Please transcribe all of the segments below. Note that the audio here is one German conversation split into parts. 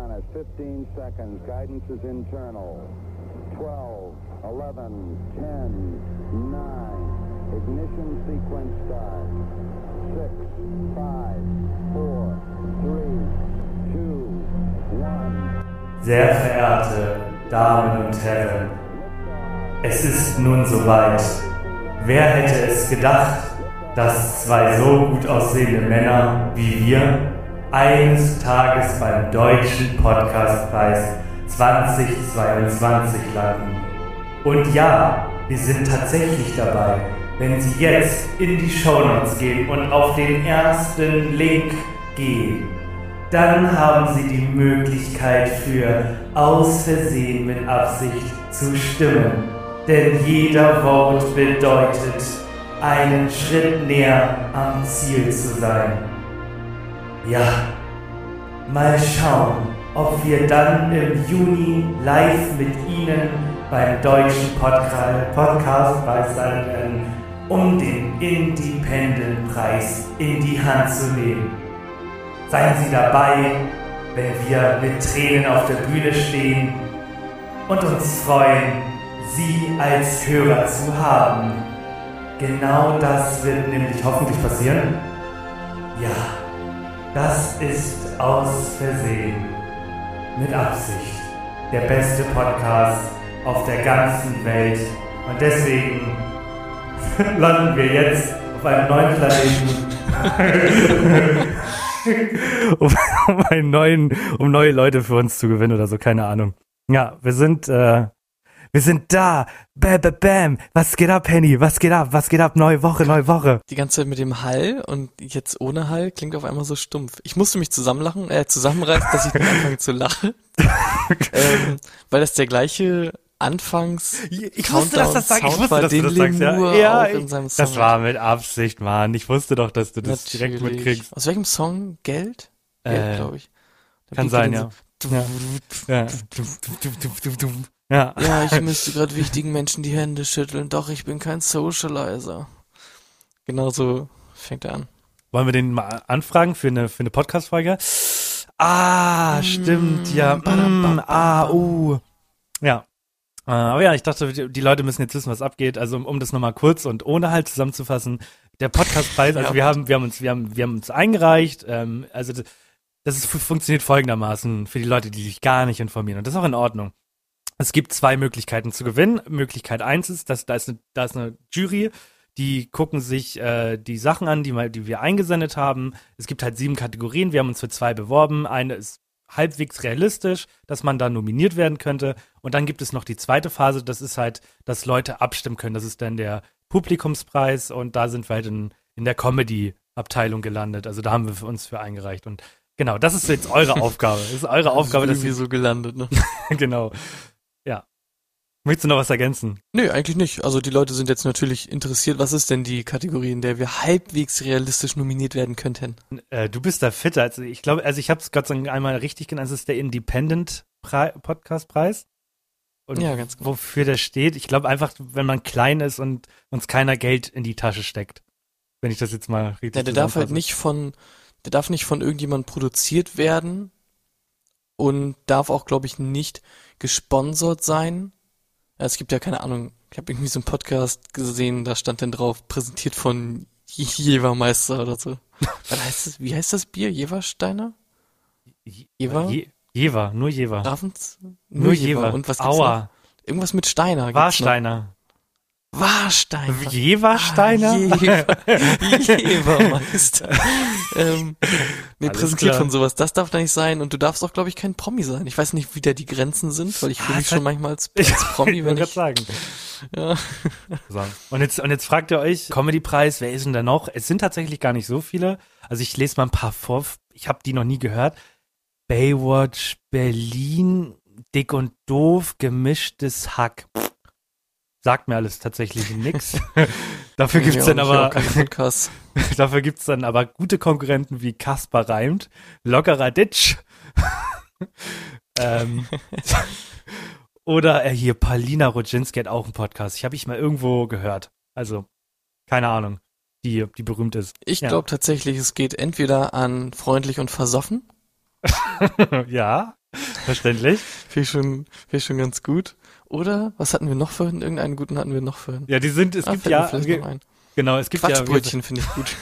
minus 15 seconds. Guidance is internal. 12, 11, 10, 9. Ignition sequence start. 6, 5, 4, 3, 2, 1. Sehr verehrte Damen und Herren, es ist nun soweit. Wer hätte es gedacht, dass zwei so gut aussehende Männer wie wir eines Tages beim Deutschen Podcastpreis 2022 landen? Und ja, wir sind tatsächlich dabei. Wenn Sie jetzt in die Shownotes gehen und auf den ersten Link gehen, dann haben Sie die Möglichkeit für aus Versehen mit Absicht zu stimmen. Denn jeder Vote bedeutet, einen Schritt näher am Ziel zu sein. Ja, mal schauen, ob wir dann im Juni live mit Ihnen beim deutschen Podcast Podcastpreis sein werden, um den Independent-Preis in die Hand zu nehmen. Seien Sie dabei, wenn wir mit Tränen auf der Bühne stehen und uns freuen, Sie als Hörer zu haben. Genau das wird nämlich hoffentlich passieren. Ja, das ist aus Versehen, mit Absicht, der beste Podcast auf der ganzen Welt. Und deswegen landen wir jetzt auf einem neuen Planeten. um, um neuen, um neue Leute für uns zu gewinnen oder so, keine Ahnung. Ja, wir sind, äh, wir sind da. Bam, bam, bam. Was geht ab, Henny? Was geht ab? Was geht ab? Neue Woche, neue Woche. Die ganze Zeit mit dem Hall und jetzt ohne Hall klingt auf einmal so stumpf. Ich musste mich zusammenlachen, äh, zusammenreißen, dass ich nicht anfange zu lachen. ähm, weil das der gleiche Anfangs ich wusste, dass das sag, ich wusste, dass du das sagst, ja. ja ich, das war mit Absicht, Mann. Ich wusste doch, dass du das Natürlich. direkt mitkriegst. Aus welchem Song? Geld? Geld, äh, glaube ich. Da kann sein, ja. So ja. ja. Ja, ich müsste gerade wichtigen Menschen die Hände schütteln, doch ich bin kein Socializer. Genau so fängt er an. Wollen wir den mal anfragen für eine, für eine Podcast-Folge? Ah, stimmt, ja. Mm, ah, uh. Ja, äh, aber ja, ich dachte, die Leute müssen jetzt wissen, was abgeht. Also um, um das nochmal kurz und ohne halt zusammenzufassen, der Podcastpreis, also ja. wir haben, wir haben uns, wir haben, wir haben uns eingereicht. Ähm, also das, das ist, funktioniert folgendermaßen für die Leute, die sich gar nicht informieren. Und das ist auch in Ordnung. Es gibt zwei Möglichkeiten zu gewinnen. Möglichkeit eins ist, dass da ist eine, da ist eine Jury, die gucken sich äh, die Sachen an, die, mal, die wir eingesendet haben. Es gibt halt sieben Kategorien. Wir haben uns für zwei beworben. Eine ist halbwegs realistisch, dass man da nominiert werden könnte. Und dann gibt es noch die zweite Phase, das ist halt, dass Leute abstimmen können. Das ist dann der Publikumspreis und da sind wir halt in, in der Comedy-Abteilung gelandet. Also da haben wir uns für eingereicht. Und genau, das ist jetzt eure Aufgabe. Das ist eure das Aufgabe, ist dass ihr so gelandet, ne? genau. Möchtest du noch was ergänzen? Nö, eigentlich nicht. Also die Leute sind jetzt natürlich interessiert, was ist denn die Kategorie, in der wir halbwegs realistisch nominiert werden könnten? Äh, du bist da fitter. Also ich glaube, also ich habe es Gott einmal richtig genannt. Es ist der Independent Podcast Preis. Und ja, ganz gut. Wofür der steht. Ich glaube einfach, wenn man klein ist und uns keiner Geld in die Tasche steckt. Wenn ich das jetzt mal richtig Ja, der darf halt nicht von, der darf nicht von irgendjemand produziert werden und darf auch, glaube ich, nicht gesponsert sein es gibt ja keine Ahnung, ich habe irgendwie so einen Podcast gesehen, da stand dann drauf, präsentiert von Jevermeister oder so. Was heißt das, wie heißt das Bier? Jeversteiner? Jever? Je Jever, nur Jever. Ravens? Nur, nur Jever. Jever. Und was gibt's Aua. Noch? Irgendwas mit Steiner. Warsteiner. Warsteiner. Jeversteiner? Ah, Jever, Jevermeister. ähm, nee, Alles präsentiert klar. von sowas. Das darf da nicht sein. Und du darfst auch, glaube ich, kein Promi sein. Ich weiß nicht, wie da die Grenzen sind, weil ich fühle ah, mich schon manchmal als, als Promi, wenn ich... sagen. Ja. So. Und jetzt, und jetzt fragt ihr euch, Comedy-Preis, wer ist denn da noch? Es sind tatsächlich gar nicht so viele. Also ich lese mal ein paar vor. Ich habe die noch nie gehört. Baywatch Berlin, Dick und Doof, gemischtes Hack sagt mir alles tatsächlich nix. dafür gibt's dann aber dafür gibt's dann aber gute Konkurrenten wie Kaspar Reimt, Lockerer Ditch ähm, oder äh, hier Palina Rodzinski hat auch einen Podcast. Ich habe ich mal irgendwo gehört. Also keine Ahnung, die die berühmt ist. Ich ja. glaube tatsächlich, es geht entweder an freundlich und versoffen. ja. Verständlich. Ich schon, ich schon ganz gut. Oder, was hatten wir noch vorhin? Irgendeinen guten hatten wir noch vorhin. Ja, die sind, es Ah, gibt ja, genau, es gibt ja, Quatschbrötchen finde ich gut.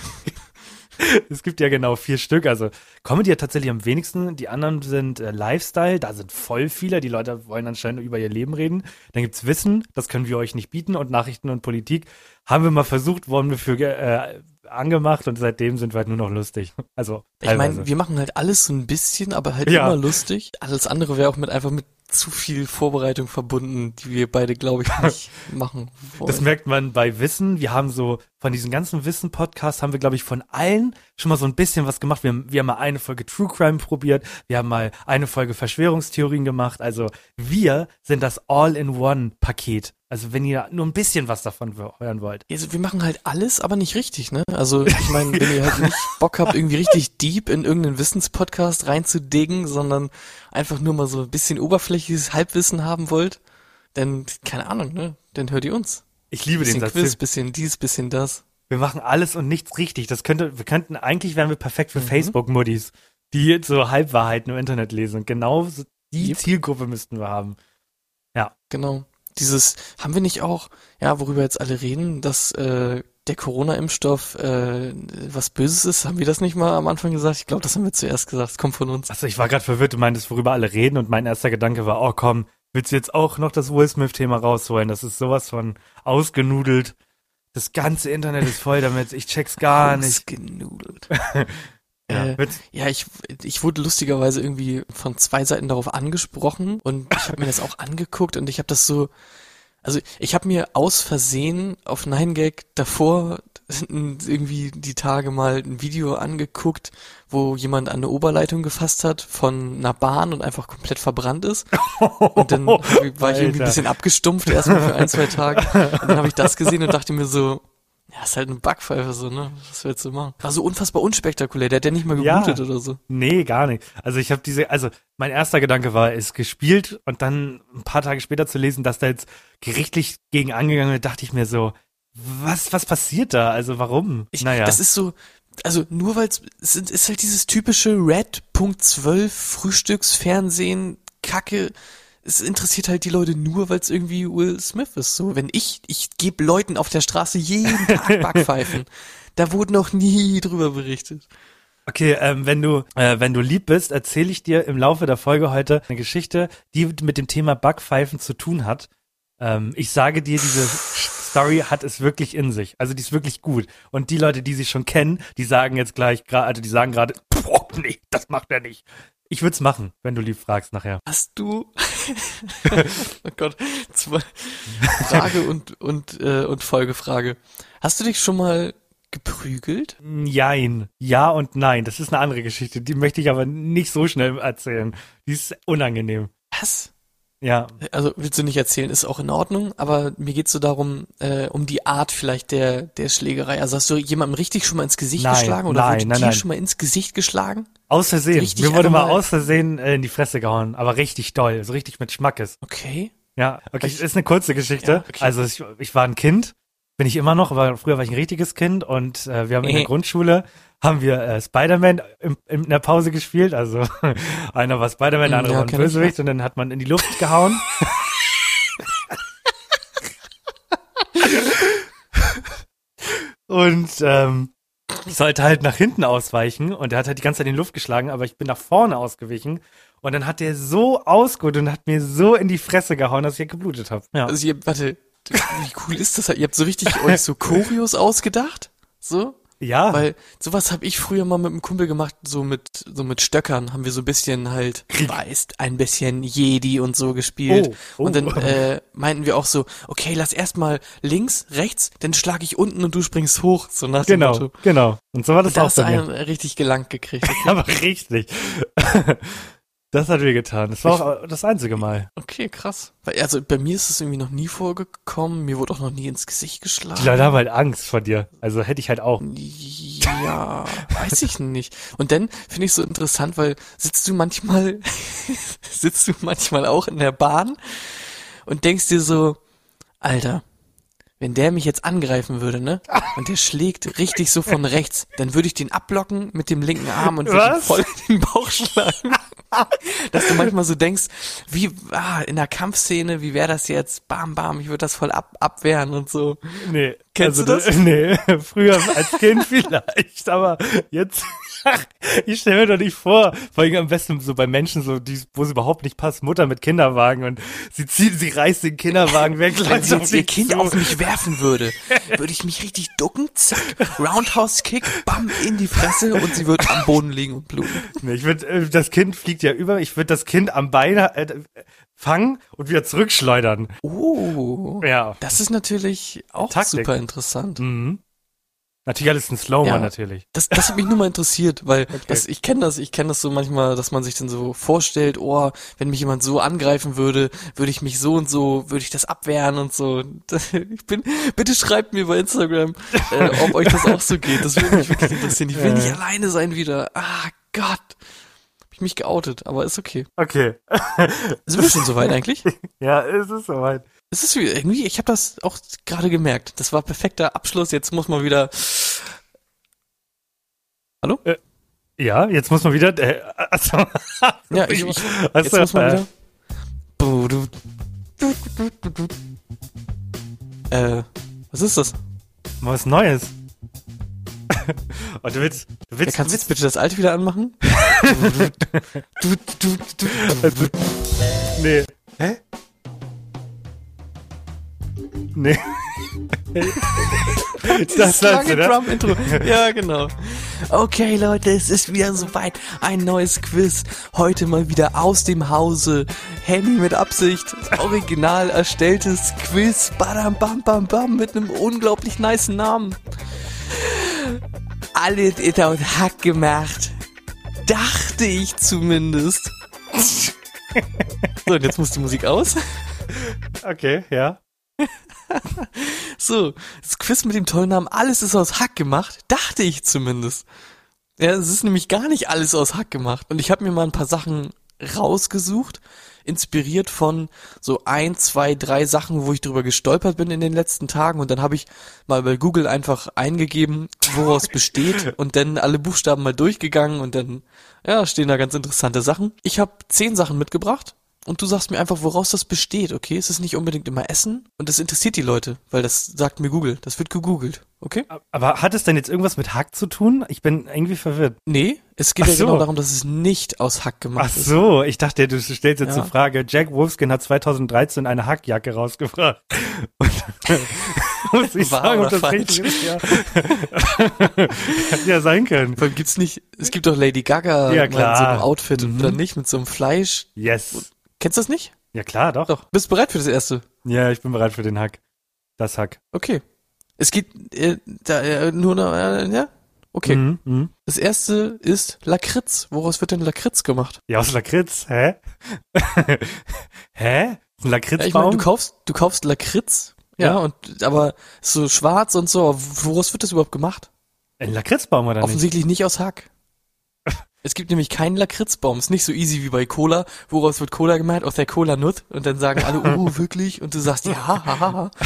es gibt ja genau vier Stück. Also Comedy hat tatsächlich am wenigsten. Die anderen sind äh, Lifestyle, da sind voll viele. Die Leute wollen anscheinend über ihr Leben reden. Dann gibt's Wissen, das können wir euch nicht bieten. Und Nachrichten und Politik haben wir mal versucht, wurden wir für äh, angemacht und seitdem sind wir halt nur noch lustig. Also Ich teilweise. meine, wir machen halt alles so ein bisschen, aber halt Ja. immer lustig. Alles andere wäre auch mit einfach mit zu viel Vorbereitung verbunden, die wir beide, glaube ich, nicht machen wollen. Das merkt man bei Wissen. Wir haben so von diesen ganzen Wissen-Podcasts haben wir, glaube ich, von allen schon mal so ein bisschen was gemacht. Wir haben, wir haben mal eine Folge True Crime probiert. Wir haben mal eine Folge Verschwörungstheorien gemacht. Also wir sind das All-in-One-Paket. Also wenn ihr nur ein bisschen was davon hören wollt. Also wir machen halt alles, aber nicht richtig, ne? Also ich meine, wenn ihr halt nicht Bock habt, irgendwie richtig deep in irgendeinen Wissenspodcast reinzudingen, sondern einfach nur mal so ein bisschen oberflächliches Halbwissen haben wollt, dann, keine Ahnung, ne? Dann hört ihr uns. Ich liebe den Bisschen Satz. Quiz, bisschen dies, bisschen das. Wir machen alles und nichts richtig. Das könnte, wir könnten, eigentlich wären wir perfekt Mhm. für Facebook-Muddis, die so Halbwahrheiten im Internet lesen. Und genau so die Yep. Zielgruppe müssten wir haben. Genau. Dieses, haben wir nicht auch, ja, worüber jetzt alle reden, dass äh, der Corona-Impfstoff äh, was Böses ist? Haben wir das nicht mal am Anfang gesagt? Ich glaube, das haben wir zuerst gesagt. Das kommt von uns. Also ich war gerade verwirrt, du meintest, worüber alle reden und mein erster Gedanke war, oh komm, willst du jetzt auch noch das Will Smith-Thema rausholen? Das ist sowas von ausgenudelt. Das ganze Internet ist voll damit, ich check's gar nicht. Ausgenudelt. Ja, Äh, Ja, ich, ich wurde lustigerweise irgendwie von zwei Seiten darauf angesprochen und ich habe mir das auch angeguckt und ich habe das so, also ich habe mir aus Versehen auf 9gag davor irgendwie die Tage mal ein Video angeguckt, wo jemand an eine Oberleitung gefasst hat von einer Bahn und einfach komplett verbrannt ist. Und dann ich- war ich irgendwie Alter. ein bisschen abgestumpft erstmal für ein, zwei Tage. Und dann habe ich das gesehen und dachte mir so, ja, ist halt eine Backpfeife so, ne? Was willst du machen? War so unfassbar unspektakulär, der hat ja nicht mal Ja. geblutet oder so. Nee, gar nicht. Also ich habe diese, also mein erster Gedanke war, ist gespielt und dann ein paar Tage später zu lesen, dass da jetzt gerichtlich gegen angegangen wird, dachte ich mir so, was, was passiert da? Also warum? Ich, naja. Das ist so, also nur weil es ist, halt dieses typische Red Punkt 12 Frühstücksfernsehen Kacke. Es interessiert halt die Leute nur, weil es irgendwie Will Smith ist. So, wenn ich, ich gebe Leuten auf der Straße jeden Tag Backpfeifen. da wurde noch nie drüber berichtet. Okay, ähm, wenn du äh, wenn du lieb bist, erzähle ich dir im Laufe der Folge heute eine Geschichte, die mit dem Thema Backpfeifen zu tun hat. Ähm, ich sage dir, diese Story hat es wirklich in sich. Also die ist wirklich gut. Und die Leute, die sie schon kennen, die sagen jetzt gleich gerade, also die sagen gerade, nee, das macht er nicht. Ich würde es machen, wenn du lieb fragst nachher. Hast du, oh Gott, zwei, Frage und, und, äh, und Folgefrage. Hast du dich schon mal geprügelt? Jein. Ja und nein. Das ist eine andere Geschichte. Die möchte ich aber nicht so schnell erzählen. Die ist unangenehm. Was? Ja. Also willst du nicht erzählen, ist auch in Ordnung, aber mir geht's so darum, äh, um die Art vielleicht der, der Schlägerei. Also hast du jemandem richtig schon mal ins Gesicht Nein, geschlagen oder nein, wurde nein, dir nein. schon mal ins Gesicht geschlagen? Aus Versehen. Richtig Mir wurde mal- aus Versehen äh, in die Fresse gehauen. Aber richtig doll. So richtig mit Schmackes. Okay. Ja, okay, Ich- ist eine kurze Geschichte. Ja, okay. Also ich, ich war ein Kind, bin ich immer noch, aber früher war ich ein richtiges Kind und äh, wir haben in der. Grundschule haben wir äh, Spider-Man im, in der Pause gespielt. Also einer war Spider-Man, der andere ja, war ein ich, Bösewicht und dann hat man in die Luft gehauen. und ähm, ich sollte halt nach hinten ausweichen und er hat halt die ganze Zeit in die Luft geschlagen, aber ich bin nach vorne ausgewichen und dann hat der so ausgeholt und hat mir so in die Fresse gehauen, dass ich halt geblutet habe. Ja. Also ihr, warte, wie cool ist das? Ihr habt so richtig euch so Choreos ausgedacht? So? ja. Weil sowas habe ich früher mal mit einem Kumpel gemacht, so mit so mit Stöckern haben wir so ein bisschen halt, weißt, ein bisschen Jedi und so gespielt. Oh, oh. Und dann äh, meinten wir auch so, okay, lass erstmal links, rechts, dann schlage ich unten und du springst hoch, so nach dem genau, Motto. genau. Und so war das Da auch bei mir. einen richtig gelangt gekriegt. Okay, Aber richtig. das hat weh getan. Das war auch das einzige Mal. okay krass. Weil, Also bei mir ist es irgendwie noch nie vorgekommen, mir wurde auch noch nie ins Gesicht geschlagen. Die Leute haben halt Angst vor dir. Also hätte ich halt auch. Ja, weiß ich nicht. Und dann finde ich so interessant, weil sitzt du manchmal, sitzt du manchmal auch in der Bahn und denkst dir so, Alter, wenn der mich jetzt angreifen würde, ne? Und der schlägt richtig so von rechts, dann würde ich den abblocken mit dem linken Arm und würde voll in den Bauch schlagen. Dass du manchmal so denkst, wie ah, in der Kampfszene, wie wäre das jetzt? Bam, bam, ich würde das voll ab, abwehren und so. Nee. Kennst also, du das? Nee, früher als Kind vielleicht, aber jetzt, ich stelle mir doch nicht vor, vor allem am besten so bei Menschen, so, die, wo es überhaupt nicht passt, Mutter mit Kinderwagen und sie zieht, sie reißt den Kinderwagen weg, Wenn sie jetzt ihr Kind zu. auf mich werfen würde, würde ich mich richtig ducken, zack, Roundhouse-Kick, bam, in die Fresse und sie wird am Boden liegen und bluten. Nee, ich würde, äh, das Kind fliegt ja über, ich würde das Kind am Bein äh, fangen und wieder zurückschleudern. Oh, Ja. das ist natürlich auch Taktik. super interessant. Mhm. Natürlich alles ein Slow-Mo Ja. natürlich. Das, das hat mich nur mal interessiert, weil das, ich kenne das, ich kenne das so manchmal, dass man sich dann so vorstellt, oh, wenn mich jemand so angreifen würde, würde ich mich so und so, würde ich das abwehren und so. Ich bin, bitte schreibt mir bei Instagram, äh, ob euch das auch so geht. Das würde mich wirklich interessieren. Ich will nicht alleine sein wieder. Ah Gott. Hab ich mich geoutet, aber ist okay. Okay. Sind wir schon soweit eigentlich? ja, es ist soweit. Es ist wie- irgendwie, ich habe das auch gerade gemerkt. Das war perfekter Abschluss. Jetzt muss man wieder. Hallo? Ja, jetzt muss man wieder, äh, achso. Ja, ich, ich, Achso, Jetzt muss man äh, wieder. Du- du- du- du- du- Äh, was ist das? Mal was Neues. Und du willst, du Ja, willst, kannst du du jetzt bitte das alte wieder anmachen? du, du, du, Also, nee. Hä? Nee. das lange oder? Drum-Intro. Ja, genau. Okay, Leute, es ist wieder soweit. Ein neues Quiz. Heute mal wieder aus dem Hause. Henny mit Absicht. Original erstelltes Quiz. Badam, bam, bam, bam. Mit einem unglaublich nice Namen. Alle aus Hack gemacht. Dachte ich zumindest. So, und jetzt muss die Musik aus. Okay, ja. So, das Quiz mit dem tollen Namen, alles ist aus Hack gemacht, dachte ich zumindest. Ja, es ist nämlich gar nicht alles aus Hack gemacht. Und ich habe mir mal ein paar Sachen rausgesucht, inspiriert von so ein, zwei, drei Sachen, wo ich drüber gestolpert bin in den letzten Tagen. Und dann habe ich mal bei Google einfach eingegeben, woraus besteht und dann alle Buchstaben mal durchgegangen und dann, ja, stehen da ganz interessante Sachen. Ich habe zehn Sachen mitgebracht. Und du sagst mir einfach, woraus das besteht, okay? Es ist nicht unbedingt immer Essen. Und das interessiert die Leute, weil das sagt mir Google. Das wird gegoogelt, okay? Aber hat es denn jetzt irgendwas mit Hack zu tun? Ich bin irgendwie verwirrt. Nee, es geht Ach ja so. genau darum, dass es nicht aus Hack gemacht Ach ist. so, ich dachte, du stellst jetzt Ja. die Frage, Jack Wolfskin hat 2013 eine Hackjacke rausgebracht. Und muss ich Wahr sagen, ob das falsch? richtig ist? Ja. Ja sein können. Vor allem gibt's nicht, es gibt doch Lady Gaga Ja, mal in so klar. einem Outfit und Mhm. dann nicht mit so einem Fleisch. Yes. Kennst du das nicht? Ja klar, doch. Doch. Bist du bereit für das erste? Ja, ich bin bereit für den Hack. Das Hack. Okay. Es geht äh, da, äh, nur noch, äh, ja? Okay. Mhm, mhm. Das erste ist Lakritz. Woraus wird denn Lakritz gemacht? Ja, aus Lakritz, hä? hä? Ein Ja, ich meine, Lakritzbaum? du kaufst, du kaufst Lakritz, ja, Ja. und aber so schwarz und so, woraus wird das überhaupt gemacht? ein Lakritzbaum oder nicht? Offensichtlich nicht aus Hack. Es gibt nämlich keinen Lakritzbaum. Ist nicht so easy wie bei Cola. Woraus wird Cola gemeint? Aus der Cola-Nut. Und dann sagen alle, oh, wirklich? Und du sagst, ja, haha.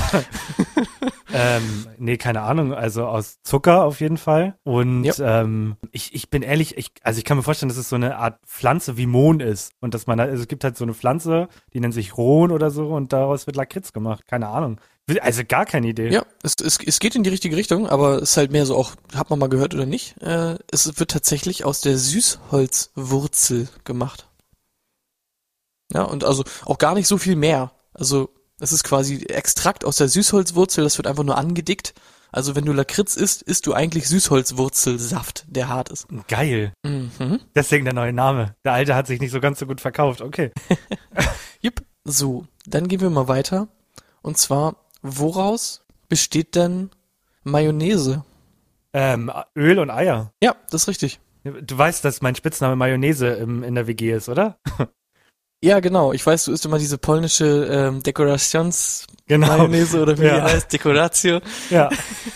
Ähm, nee, keine Ahnung. Also aus Zucker auf jeden Fall. Und Ja. ähm, ich, ich bin ehrlich, ich, also ich kann mir vorstellen, dass es so eine Art Pflanze wie Mohn ist. Und dass man, da- also es gibt halt so eine Pflanze, die nennt sich Rohn oder so und daraus wird Lakritz gemacht. Keine Ahnung. Also gar keine Idee. Ja, es, es, es geht in die richtige Richtung, aber es ist halt mehr so auch, hat man mal gehört oder nicht, äh, es wird tatsächlich aus der Süßholzwurzel gemacht. Ja, und also auch gar nicht so viel mehr. Also es ist quasi Extrakt aus der Süßholzwurzel, das wird einfach nur angedickt. Also wenn du Lakritz isst, isst du eigentlich Süßholzwurzelsaft, der hart ist. Geil. Mhm. Deswegen der neue Name. Der alte hat sich nicht so ganz so gut verkauft. Okay. Jupp. So, dann gehen wir mal weiter. Und zwar, woraus besteht denn Mayonnaise? Ähm, Öl und Eier. Ja, das ist richtig. Du weißt, dass mein Spitzname Mayonnaise im, in der WG ist, oder? Ja, genau. Ich weiß, du isst immer diese polnische ähm, Dekorations Genau. Mayonnaise oder wie Ja. die heißt, Dekoratio. Ja.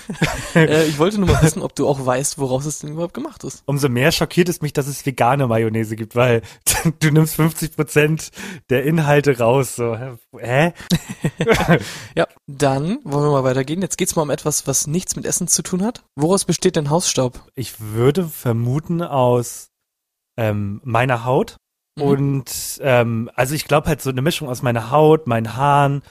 äh, ich wollte nur mal wissen, ob du auch weißt, woraus es denn überhaupt gemacht ist. Umso mehr schockiert es mich, dass es vegane Mayonnaise gibt, weil du nimmst 50 Prozent der Inhalte raus. So, hä? Ja, dann wollen wir mal weitergehen. Jetzt geht's mal um etwas, was nichts mit Essen zu tun hat. Woraus besteht denn Hausstaub? Ich würde vermuten aus ähm, meiner Haut. Mhm. Und ähm, also ich glaube halt so eine Mischung aus meiner Haut, meinen Haaren,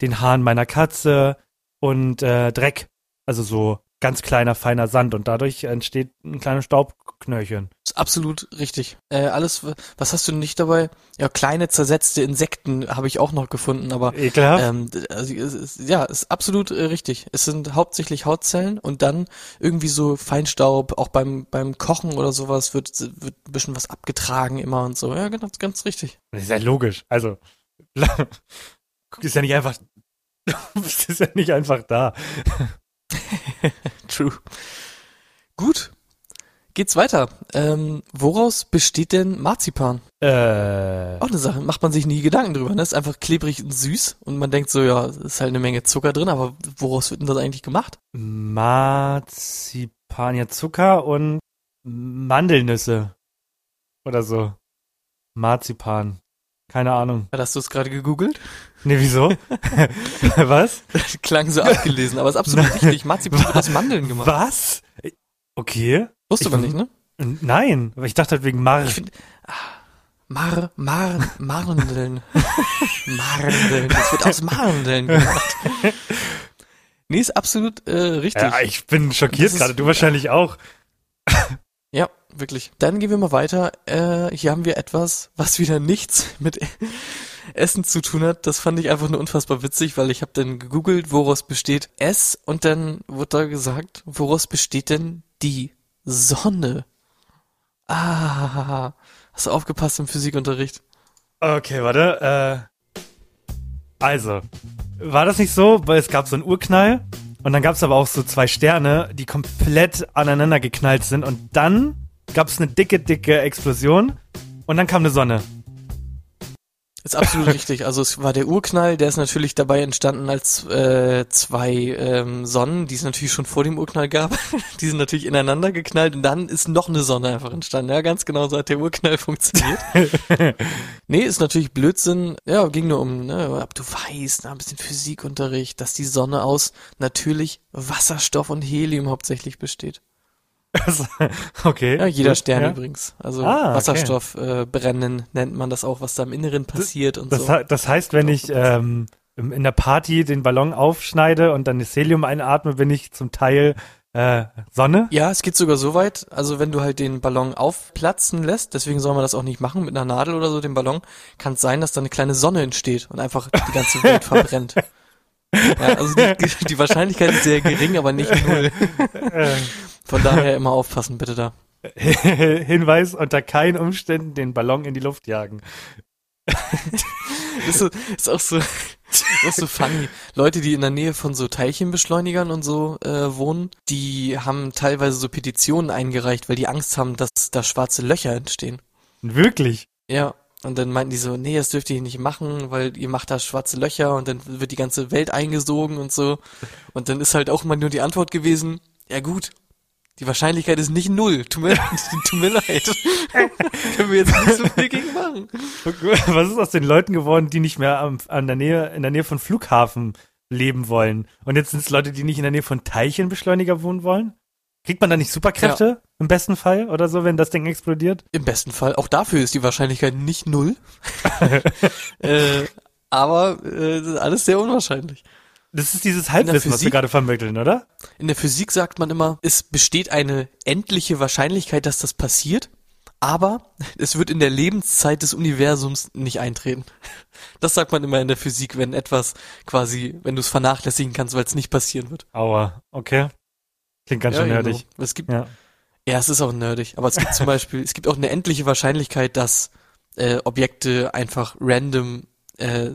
den Haaren meiner Katze und äh, Dreck. Also so ganz kleiner, feiner Sand und dadurch entsteht ein kleines Staubknöllchen. Ist absolut richtig. Äh, alles, was hast du nicht dabei? Ja, kleine zersetzte Insekten habe ich auch noch gefunden, aber Ekelhaft. ähm, also, ist, ja, ist absolut äh, richtig. Es sind hauptsächlich Hautzellen und dann irgendwie so Feinstaub, auch beim beim Kochen oder sowas wird wird ein bisschen was abgetragen immer und so. Ja, ganz ganz richtig. Das ist ja logisch. Also ist ja nicht einfach ist ja nicht einfach da. True. Gut. Geht's weiter. Ähm, woraus besteht denn Marzipan? Äh, Auch eine Sache, macht man sich nie Gedanken drüber. Ne? Ist einfach klebrig und süß und man denkt so, ja, ist halt eine Menge Zucker drin, aber woraus wird denn das eigentlich gemacht? Marzipan, ja Zucker und Mandelnüsse oder so. Marzipan. Keine Ahnung. Hast du es gerade gegoogelt? Nee, wieso? Was? Klang so abgelesen, aber ist absolut richtig. Marzipan wird aus Mandeln gemacht. Was? Okay. Wusste man nicht, ne? Nein, aber ich dachte halt wegen Mar. Ich finde, ah, Mar, Mar, Marndeln. Marndeln. Das wird aus Marndeln gemacht. Nee, ist absolut äh, richtig. Ja, ich bin Das schockiert gerade. Du wahrscheinlich auch. Ja, wirklich. Dann gehen wir mal weiter. Äh, hier haben wir etwas, was wieder nichts mit Essen zu tun hat. Das fand ich einfach nur unfassbar witzig, weil ich habe dann gegoogelt, woraus besteht es und dann wurde da gesagt, woraus besteht denn die Sonne? Ah, hast du aufgepasst im Physikunterricht? Okay, warte. Äh, also, war das nicht so? Weil es gab so einen Urknall und dann gab es aber auch so zwei Sterne, die komplett aneinander geknallt sind und dann gab es eine dicke, dicke Explosion und dann kam eine Sonne. Ist absolut richtig. Also es war der Urknall, der ist natürlich dabei entstanden als äh, zwei ähm, Sonnen, die es natürlich schon vor dem Urknall gab. die sind natürlich ineinander geknallt und dann ist noch eine Sonne einfach entstanden. Ja, ganz genau so hat der Urknall funktioniert. nee, ist natürlich Blödsinn. Ja, ging nur um, ne, ob du weißt, na, ein bisschen Physikunterricht, dass die Sonne aus natürlich Wasserstoff und Helium hauptsächlich besteht. Okay. Ja, jeder Stern ja. übrigens. Also Ah, okay. Wasserstoff äh, brennen nennt man das auch, was da im Inneren passiert und Das, so. he- das heißt, wenn ich ähm, im- in der Party den Ballon aufschneide und dann das Helium einatme, bin ich zum Teil äh, Sonne. Ja, es geht sogar so weit, also wenn du halt den Ballon aufplatzen lässt, deswegen soll man das auch nicht machen mit einer Nadel oder so, den Ballon, kann es sein, dass da eine kleine Sonne entsteht und einfach die ganze Welt verbrennt. Ja, also die, die Wahrscheinlichkeit ist sehr gering, aber nicht null. Von daher immer aufpassen, bitte da. Hinweis, unter keinen Umständen den Ballon in die Luft jagen. Ist, so, ist auch so, ist auch so funny. Leute, die in der Nähe von so Teilchenbeschleunigern und so äh, wohnen, die haben teilweise so Petitionen eingereicht, weil die Angst haben, dass da schwarze Löcher entstehen. Wirklich. Ja, und dann meinten die so, nee, das dürft ihr nicht machen, weil ihr macht da schwarze Löcher und dann wird die ganze Welt eingesogen und so. Und dann ist halt auch immer nur die Antwort gewesen, ja gut, die Wahrscheinlichkeit ist nicht null. Tut mir, tut mir leid. Können wir jetzt nicht so viel gegen machen. Was ist aus den Leuten geworden, die nicht mehr am, an der Nähe, in der Nähe von Flughafen leben wollen? Und jetzt sind es Leute, die nicht in der Nähe von Teilchenbeschleuniger wohnen wollen? Kriegt man da nicht Superkräfte im besten Fall oder so, wenn das Ding explodiert? Im besten Fall. Auch dafür ist die Wahrscheinlichkeit nicht null. äh, aber äh, alles sehr unwahrscheinlich. Das ist dieses Halbwissen, was wir gerade vermitteln, oder? In der Physik sagt man immer, es besteht eine endliche Wahrscheinlichkeit, dass das passiert, aber es wird in der Lebenszeit des Universums nicht eintreten. Das sagt man immer in der Physik, wenn etwas quasi, wenn du es vernachlässigen kannst, weil es nicht passieren wird. Aua, okay. Klingt ganz schön Ja, nerdig. genau. Es gibt, ja. Ja. es ist auch nerdig, aber es gibt zum Beispiel, es gibt auch eine endliche Wahrscheinlichkeit, dass äh, Objekte einfach random äh,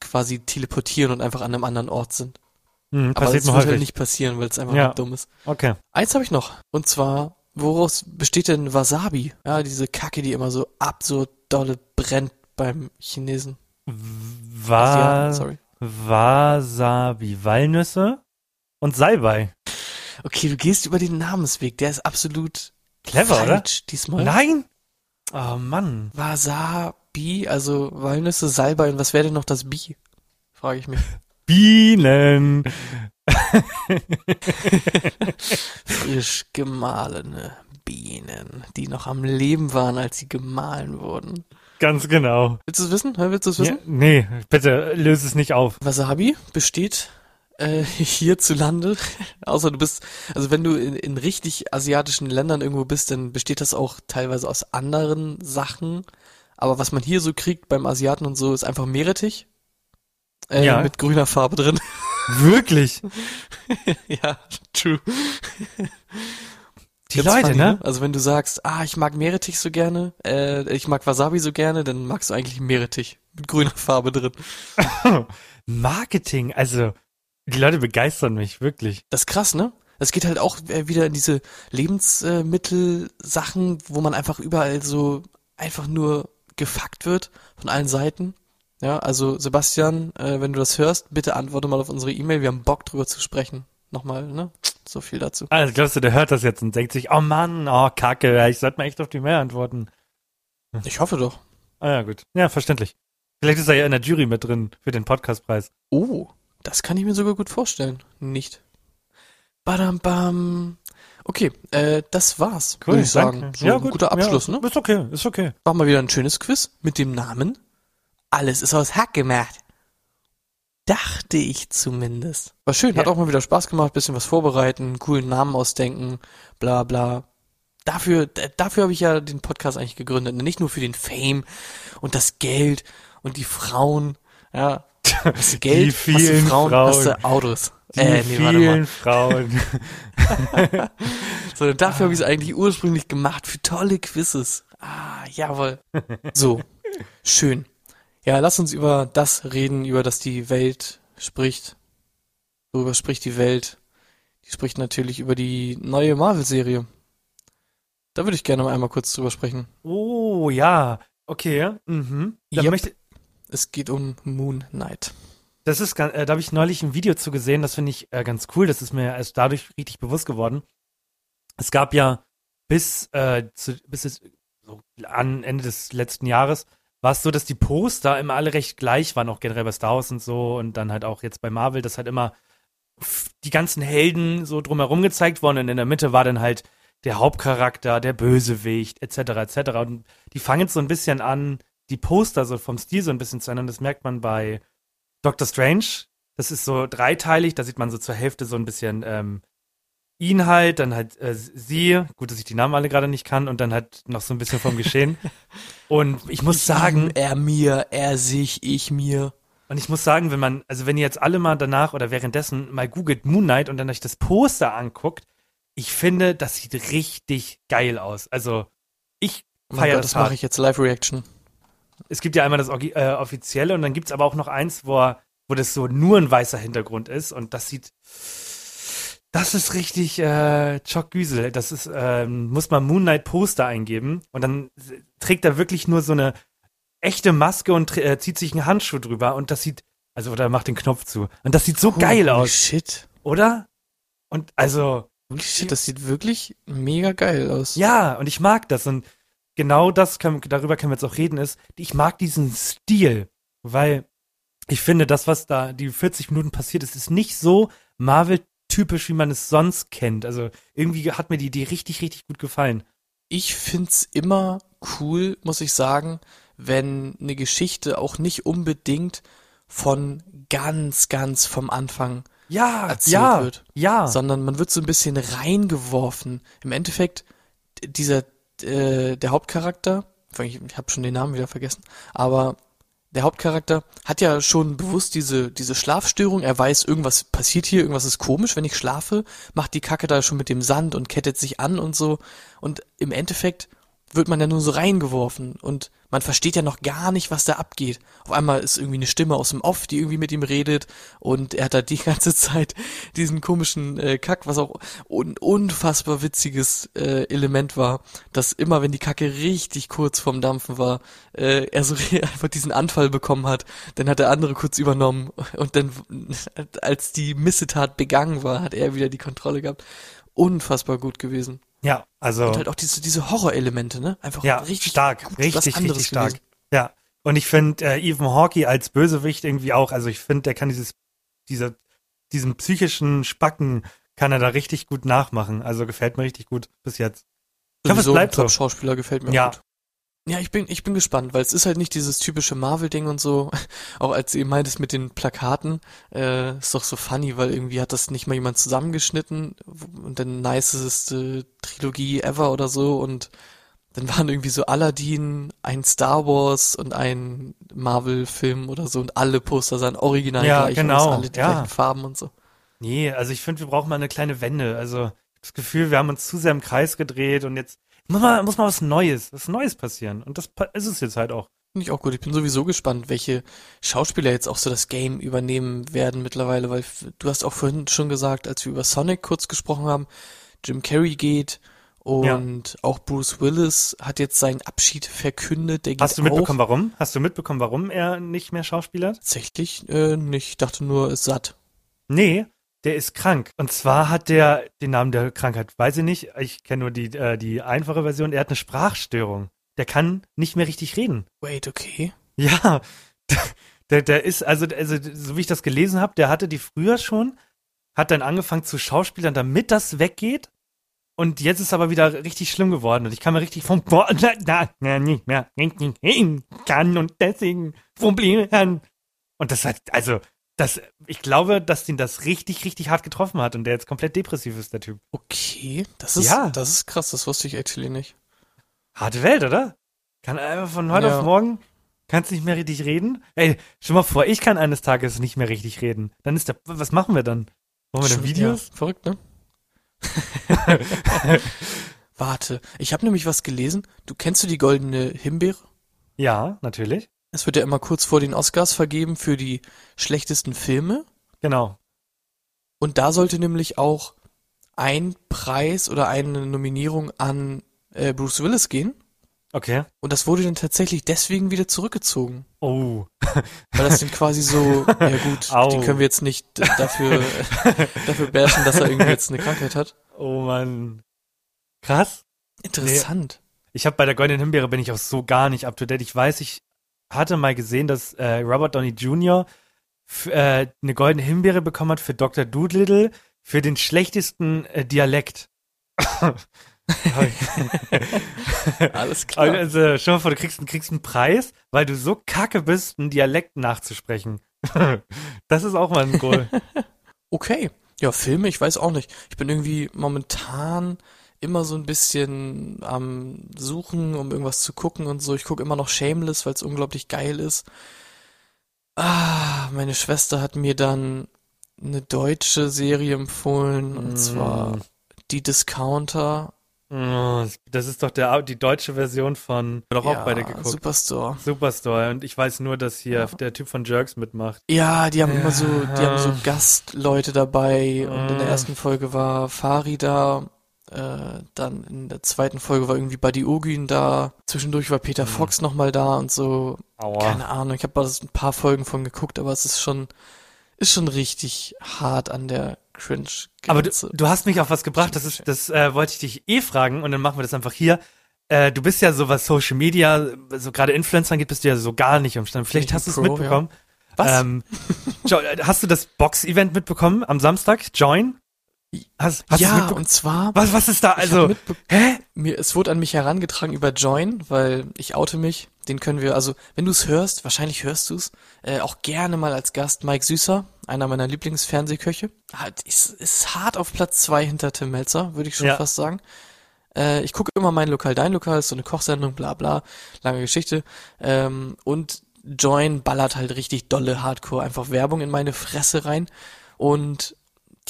quasi teleportieren und einfach an einem anderen Ort sind. Hm, Aber mir wird häufig. halt nicht passieren, weil es einfach Ja. dumm ist. Okay. Eins habe ich noch. Und zwar, woraus besteht denn Wasabi? Ja, diese Kacke, die immer so absurd dolle brennt beim Chinesen. Asiaten, Wa sorry. Wasabi, Walnüsse und Salbei. Okay, du gehst über den Namensweg. Der ist absolut Clever, oder? falsch diesmal. Nein! Oh Mann. Wasabi, also Walnüsse, Salbei und was wäre denn noch das Bi? Frage ich mich. Bienen. Frisch gemahlene Bienen, die noch am Leben waren, als sie gemahlen wurden. Ganz genau. Willst du es wissen? Willst du es wissen? Ja, nee, bitte löse es nicht auf. Wasabi besteht äh, hierzulande, außer du bist, also wenn du in, in richtig asiatischen Ländern irgendwo bist, dann besteht das auch teilweise aus anderen Sachen. Aber was man hier so kriegt beim Asiaten und so, ist einfach Meerrettich. Äh, Ja. Mit grüner Farbe drin. Wirklich? ja, true. Die Ganz Leute, funny, ne? Also wenn du sagst, ah, ich mag Meerrettich so gerne, äh, ich mag Wasabi so gerne, dann magst du eigentlich Meerrettich mit grüner Farbe drin. Marketing, also die Leute begeistern mich, wirklich. Das ist krass, ne? Es geht halt auch äh, wieder in diese Lebensmittelsachen, wo man einfach überall so einfach nur gefuckt wird von allen Seiten. Ja, also Sebastian, äh, wenn du das hörst, bitte antworte mal auf unsere E-Mail. Wir haben Bock drüber zu sprechen. Nochmal, ne? So viel dazu. Also glaubst du, der hört das jetzt und denkt sich, oh Mann, oh Kacke, ich sollte mal echt auf die Mail antworten. Ich hoffe doch. Ah ja, gut. Ja, verständlich. Vielleicht ist er ja in der Jury mit drin für den Podcastpreis. Oh, das kann ich mir sogar gut vorstellen. Nicht. Badam bam. Okay, äh, das war's, würde ich sagen. danke. So ja, ein gut. guter Abschluss, ja, ne? Ist okay, ist okay. Machen wir wieder ein schönes Quiz mit dem Namen Alles ist aus Hack gemacht. Dachte ich zumindest. War schön, hat Ja. auch mal wieder Spaß gemacht, bisschen was vorbereiten, coolen Namen ausdenken, bla bla. Dafür, dafür habe ich ja den Podcast eigentlich gegründet. ne? Nicht nur für den Fame und das Geld und die Frauen, ja. Hast Geld, Die vielen Frauen, Frauen. Autos. Die äh, nee, warte mal. vielen Frauen. Sondern dafür habe ich es eigentlich ursprünglich gemacht, für tolle Quizzes. Ah, jawohl. So, schön. Ja, lass uns über das reden, über das die Welt spricht. Worüber spricht die Welt? Die spricht natürlich über die neue Marvel-Serie. Da würde ich gerne mal einmal kurz drüber sprechen. Oh, ja. Okay. Mhm. Da, Yep. möchte, Es geht um Moon Knight. das ist, äh, da habe ich neulich ein Video zu gesehen, das finde ich äh, ganz cool. Das ist mir erst dadurch richtig bewusst geworden. Es gab ja bis, äh, zu, bis es, so an Ende des letzten Jahres war es so, dass die Poster immer alle recht gleich waren, auch generell bei Star Wars und so und dann halt auch jetzt bei Marvel, dass halt immer die ganzen Helden so drumherum gezeigt worden und in der Mitte war dann halt der Hauptcharakter, der Bösewicht, etc., etc. Und die fangen jetzt so ein bisschen an, die Poster so vom Stil so ein bisschen zu ändern. Das merkt man bei Doctor Strange. Das ist so dreiteilig, da sieht man so zur Hälfte so ein bisschen ähm, ihn halt, dann halt äh, sie, gut, dass ich die Namen alle gerade nicht kann, und dann halt noch so ein bisschen vom Geschehen. und ich muss sagen, er mir, er sich, ich mir. und ich muss sagen, wenn man, also wenn ihr jetzt alle mal danach oder währenddessen mal googelt Moon Knight und dann euch das Poster anguckt, ich finde, das sieht richtig geil aus. Also ich Oh feiere Gott, das das mache ich jetzt Live-Reaction. Es gibt ja einmal das äh, offizielle und dann gibt's aber auch noch eins, wo, er- wo das so nur ein weißer Hintergrund ist und das sieht, das ist richtig äh, Chockgüsel. Das ist, ähm, muss man Moon Knight Poster eingeben und dann trägt er wirklich nur so eine echte Maske und äh, zieht sich einen Handschuh drüber und das sieht, also oder er macht den Knopf zu und das sieht so geil Holy aus, shit. oder? Und also Holy shit, das sieht wirklich mega geil aus. Ja, und ich mag das. Und genau das, können, darüber können wir jetzt auch reden, ist, ich mag diesen Stil, weil ich finde, das, was da die 40 Minuten passiert ist, ist nicht so Marvel-typisch, wie man es sonst kennt. Also irgendwie hat mir die Idee richtig, richtig gut gefallen. Ich find's immer cool, muss ich sagen, wenn eine Geschichte auch nicht unbedingt von ganz, ganz vom Anfang Ja, erzählt ja, wird, ja. sondern man wird so ein bisschen reingeworfen. Im Endeffekt, dieser, äh, der Hauptcharakter, ich, ich habe schon den Namen wieder vergessen, aber der Hauptcharakter hat ja schon bewusst diese, diese Schlafstörung. Er weiß, irgendwas passiert hier, irgendwas ist komisch, wenn ich schlafe, macht die Kacke da schon mit dem Sand und kettet sich an und so. Und im Endeffekt wird man ja nur so reingeworfen und man versteht ja noch gar nicht, was da abgeht. Auf einmal ist irgendwie eine Stimme aus dem Off, die irgendwie mit ihm redet und er hat da die ganze Zeit diesen komischen äh, Kack, was auch un unfassbar witziges äh, Element war, dass immer, wenn die Kacke richtig kurz vorm Dampfen war, äh, er so einfach diesen Anfall bekommen hat, dann hat der andere kurz übernommen und dann, als die Missetat begangen war, hat er wieder die Kontrolle gehabt. Unfassbar gut gewesen. Ja, also. Und halt auch diese, diese Horrorelemente, ne? Einfach Ja, richtig stark, gut, richtig, richtig stark. gewesen. Ja, und ich finde äh, Ethan Hawke als Bösewicht irgendwie auch, also ich finde, der kann dieses, diese, diesen psychischen Spacken kann er da richtig gut nachmachen. Also gefällt mir richtig gut bis jetzt. Ich hoffe, es bleibt so. Top-Schauspieler gefällt mir Ja. gut. Ja, ich bin, ich bin gespannt, weil es ist halt nicht dieses typische Marvel-Ding und so. Auch als ihr meintest mit den Plakaten, äh, ist doch so funny, weil irgendwie hat das nicht mal jemand zusammengeschnitten und dann niceste Trilogie ever oder so und dann waren irgendwie so Aladdin, ein Star Wars und ein Marvel-Film oder so und alle Poster sahen original Ja, gleich genau, aus, alle die ja. gleichen Farben und so. Nee, also ich finde, wir brauchen mal eine kleine Wende. Also das Gefühl, wir haben uns zu sehr im Kreis gedreht und jetzt muss mal, muss mal was Neues, was Neues passieren. Und das ist es jetzt halt auch. Finde ich auch gut. Ich bin sowieso gespannt, welche Schauspieler jetzt auch so das Game übernehmen werden mittlerweile, weil du hast auch vorhin schon gesagt, als wir über Sonic kurz gesprochen haben, Jim Carrey geht und auch Bruce Willis hat jetzt seinen Abschied verkündet. Der geht Hast du mitbekommen, auch. warum? Hast du mitbekommen, warum er nicht mehr schauspielert? Tatsächlich äh, nicht. Ich dachte nur, ist satt. Nee, der ist krank. Und zwar hat der den Namen der Krankheit, weiß ich nicht. Ich kenne nur die, äh, die einfache Version. Er hat eine Sprachstörung. Der kann nicht mehr richtig reden. Wait, okay. Ja, der, der ist, also, also, so wie ich das gelesen habe, der hatte die früher schon, hat dann angefangen zu schauspielern, damit das weggeht. Und jetzt ist aber wieder richtig schlimm geworden. Und ich kann mir richtig vom Boah, na, na, nicht mehr kann und deswegen Probleme haben. Und das hat, also, das, ich glaube, dass ihn das richtig, richtig hart getroffen hat und der jetzt komplett depressiv ist, der Typ. Okay, das ist, Ja. das ist krass, das wusste ich actually nicht. Harte Welt, oder? Kann einfach von heute Ja. auf morgen, kannst nicht mehr richtig reden. Ey, stell mal vor, ich kann eines Tages nicht mehr richtig reden. Dann ist der, was machen wir dann? Machen wir dann Schon- Videos? Ja, verrückt, ne? Warte, ich habe nämlich was gelesen. Du kennst du die goldene Himbeere? Ja, natürlich. Es wird ja immer kurz vor den Oscars vergeben für die schlechtesten Filme. Genau. Und da sollte nämlich auch ein Preis oder eine Nominierung an äh, Bruce Willis gehen. Okay. Und das wurde dann tatsächlich deswegen wieder zurückgezogen. Oh. Weil das dann quasi so, ja gut, Au. den können wir jetzt nicht dafür, dafür bashen, dass er irgendwie jetzt eine Krankheit hat. Oh Mann. Krass. Interessant. Ich habe bei der Goldenen Himbeere bin ich auch so gar nicht up to date. Ich weiß, ich hatte mal gesehen, dass äh, Robert Downey Jr. äh, eine Goldene Himbeere bekommen hat für Dr. Doolittle für den schlechtesten äh, Dialekt. Alles klar. Also, stell mal vor, du kriegst, kriegst einen Preis, weil du so kacke bist, einen Dialekt nachzusprechen. das ist auch mal ein Goal. Okay. Ja, Filme, ich weiß auch nicht. Ich bin irgendwie momentan immer so ein bisschen am Suchen, um irgendwas zu gucken und so. Ich gucke immer noch Shameless, weil es unglaublich geil ist. Ah, meine Schwester hat mir dann eine deutsche Serie empfohlen, und Mm. zwar Die Discounter. Oh, Das ist doch der, die deutsche Version von, doch auch Ja, beide geguckt. Superstore. Superstore. Und ich weiß nur, dass hier der Typ von Jerks mitmacht. Ja, die haben immer so, die haben so Ja. Gastleute dabei und in der Ah. ersten Folge war Fari da, äh, dann in der zweiten Folge war irgendwie Buddy Ogün da, zwischendurch war Peter Fox nochmal da und so, Aua. keine Ahnung, ich habe da ein paar Folgen von geguckt, aber es ist schon, ist schon richtig hart an der Cringe-Grenze. Aber du, du hast mich auf was gebracht, das ist, das äh, wollte ich dich eh fragen und dann machen wir das einfach hier. Äh, du bist ja so, was Social Media, so gerade Influencer angeht, bist du ja so gar nicht am Stand. Vielleicht hast du es mitbekommen. Was? Ähm, äh, hast du das Box-Event mitbekommen am Samstag? Join? Hast, hast ja, und zwar, Was, was ist da? Also, hä? mir, es wurde an mich herangetragen über Join, weil ich oute mich. Den können wir, also wenn du es hörst, wahrscheinlich hörst du es, äh, auch gerne mal als Gast Mike Süßer, einer meiner Lieblingsfernsehköche. Halt, ist, ist hart auf Platz zwei hinter Tim Melzer, würde ich schon Ja. fast sagen. Äh, ich gucke immer mein Lokal, dein Lokal, ist so eine Kochsendung, bla bla, lange Geschichte. Ähm, und Join ballert halt richtig dolle Hardcore, einfach Werbung in meine Fresse rein. Und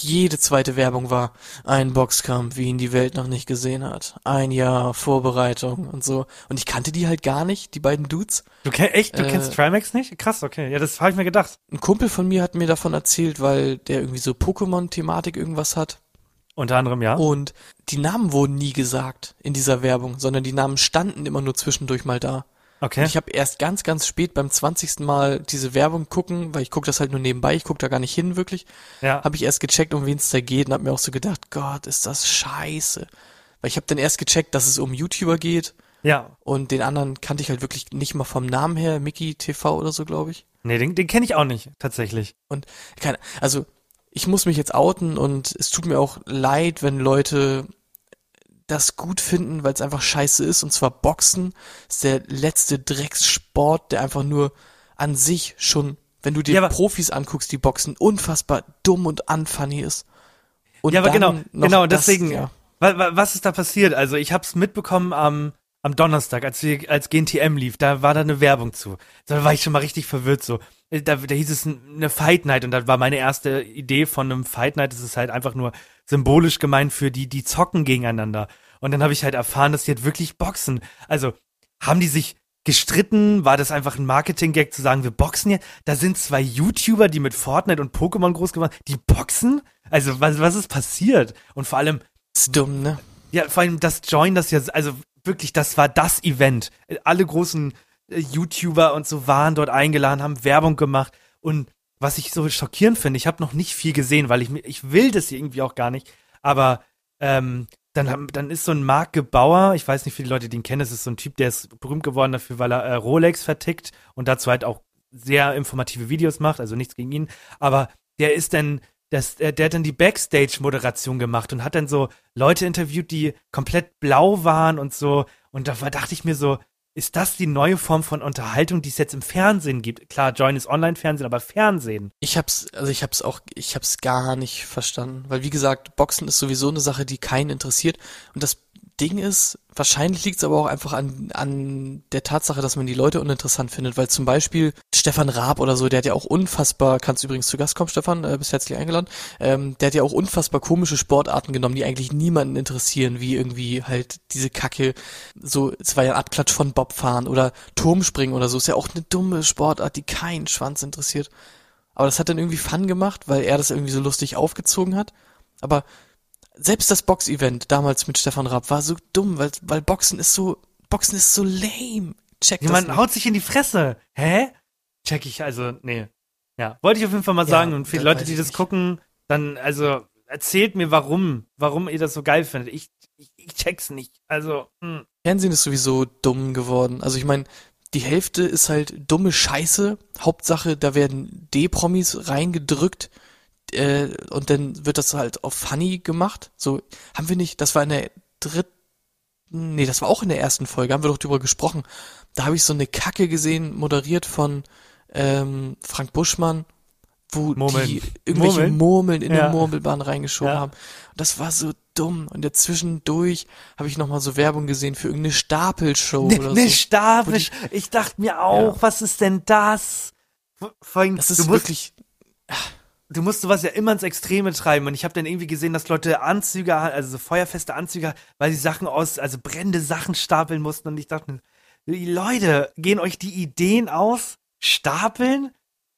jede zweite Werbung war ein Boxkampf, wie ihn die Welt noch nicht gesehen hat. Ein Jahr Vorbereitung und so. Und ich kannte die halt gar nicht, die beiden Dudes. Du kennst, echt, du Äh, kennst Trimax nicht? Krass, okay. Ja, das habe ich mir gedacht. Ein Kumpel von mir hat mir davon erzählt, weil der irgendwie so Pokémon-Thematik irgendwas hat. Unter anderem, ja. Und die Namen wurden nie gesagt in dieser Werbung, sondern die Namen standen immer nur zwischendurch mal da. Okay. Und ich habe erst ganz, ganz spät beim 20. Mal diese Werbung gucken, weil ich gucke das halt nur nebenbei, ich gucke da gar nicht hin wirklich, ja. habe ich erst gecheckt, um wen es da geht und habe mir auch so gedacht, Gott, ist das scheiße. Weil ich habe dann erst gecheckt, dass es um YouTuber geht Ja. und den anderen kannte ich halt wirklich nicht mal vom Namen her, Mickey TV oder so, glaube ich. Nee, den, den kenne ich auch nicht, tatsächlich. Und keine, also ich muss mich jetzt outen und es tut mir auch leid, wenn Leute das gut finden, weil es einfach scheiße ist. Und zwar Boxen ist der letzte Dreckssport, der einfach nur an sich schon, wenn du dir Ja, Profis anguckst, die Boxen, unfassbar dumm und unfunny ist. Und ja, aber genau, genau, das, deswegen, ja. wa, wa, was ist da passiert? Also ich habe es mitbekommen am, am Donnerstag, als wir, als GNTM lief, da war da eine Werbung zu. Da war ich schon mal richtig verwirrt so. Da, da hieß es eine Fight Night und das war meine erste Idee von einem Fight Night. Das ist halt einfach nur symbolisch gemeint für die, die zocken gegeneinander. Und dann habe ich halt erfahren, dass die halt wirklich boxen. Also haben die sich gestritten? War das einfach ein Marketing-Gag zu sagen, wir boxen jetzt? Da sind zwei YouTuber, die mit Fortnite und Pokémon groß geworden die boxen? Also was, was ist passiert? Und vor allem, Ist dumm, ne? ja, vor allem das Join, das ja, also wirklich, das war das Event. Alle großen äh, YouTuber und so waren dort eingeladen, haben Werbung gemacht und was ich so schockierend finde, ich habe noch nicht viel gesehen, weil ich ich will das irgendwie auch gar nicht, aber ähm, dann, dann ist so ein Marc Gebauer, ich weiß nicht, viele Leute den kennen, das ist so ein Typ, der ist berühmt geworden dafür, weil er äh, Rolex vertickt und dazu halt auch sehr informative Videos macht, also nichts gegen ihn, aber der ist dann, das, der, der hat dann die Backstage-Moderation gemacht und hat dann so Leute interviewt, die komplett blau waren und so. Und da dachte ich mir so, ist das die neue Form von Unterhaltung, die es jetzt im Fernsehen gibt? Klar, Join ist Online-Fernsehen, aber Fernsehen. Ich hab's, also ich hab's auch, ich hab's gar nicht verstanden. Weil wie gesagt, Boxen ist sowieso eine Sache, die keinen interessiert. Und das Ding ist, wahrscheinlich liegt's aber auch einfach an, an der Tatsache, dass man die Leute uninteressant findet. Weil zum Beispiel Stefan Raab oder so, der hat ja auch unfassbar, kannst übrigens zu Gast kommen, Stefan, äh, bist herzlich eingeladen, ähm, der hat ja auch unfassbar komische Sportarten genommen, die eigentlich niemanden interessieren, wie irgendwie halt diese Kacke, so, es war ja ein Abklatsch von Bobfahren oder Turmspringen oder so, ist ja auch eine dumme Sportart, die keinen Schwanz interessiert. Aber das hat dann irgendwie Fun gemacht, weil er das irgendwie so lustig aufgezogen hat. Aber selbst das Box-Event damals mit Stefan Raab war so dumm, weil, weil Boxen ist so, Boxen ist so lame. Check das Jemand nicht. haut sich in die Fresse. Hä? Check ich, also, nee. Ja, wollte ich auf jeden Fall mal Ja, sagen. Und für die das Leute, die das nicht. gucken, dann, also, erzählt mir, warum, warum ihr das so geil findet. Ich, ich, ich check's nicht. Also, hm. Fernsehen ist sowieso dumm geworden. Also ich meine, die Hälfte ist halt dumme Scheiße. Hauptsache, da werden D-Promis reingedrückt äh, und dann wird das halt auf Funny gemacht. So, haben wir nicht, das war in der dritten, nee, das war auch in der ersten Folge, haben wir doch drüber gesprochen. Da habe ich so eine Kacke gesehen, moderiert von ähm, Frank Buschmann, wo Murmeln. die irgendwelche Murmeln? Murmeln in Ja. den Murmelbahn reingeschoben Ja. haben. Und das war so dumm. Und dazwischendurch habe ich nochmal so Werbung gesehen für irgendeine Stapelshow Ne, oder ne so. Stapel. Wo die- Ich dachte mir auch, was ist denn das? Vor allem, Das ist wirklich, du musst sowas ja immer ins Extreme treiben. Und ich habe dann irgendwie gesehen, dass Leute Anzüge, also so feuerfeste Anzüge, weil sie Sachen aus, also brennende Sachen stapeln mussten. Und ich dachte, Leute, gehen euch die Ideen aus? Stapeln?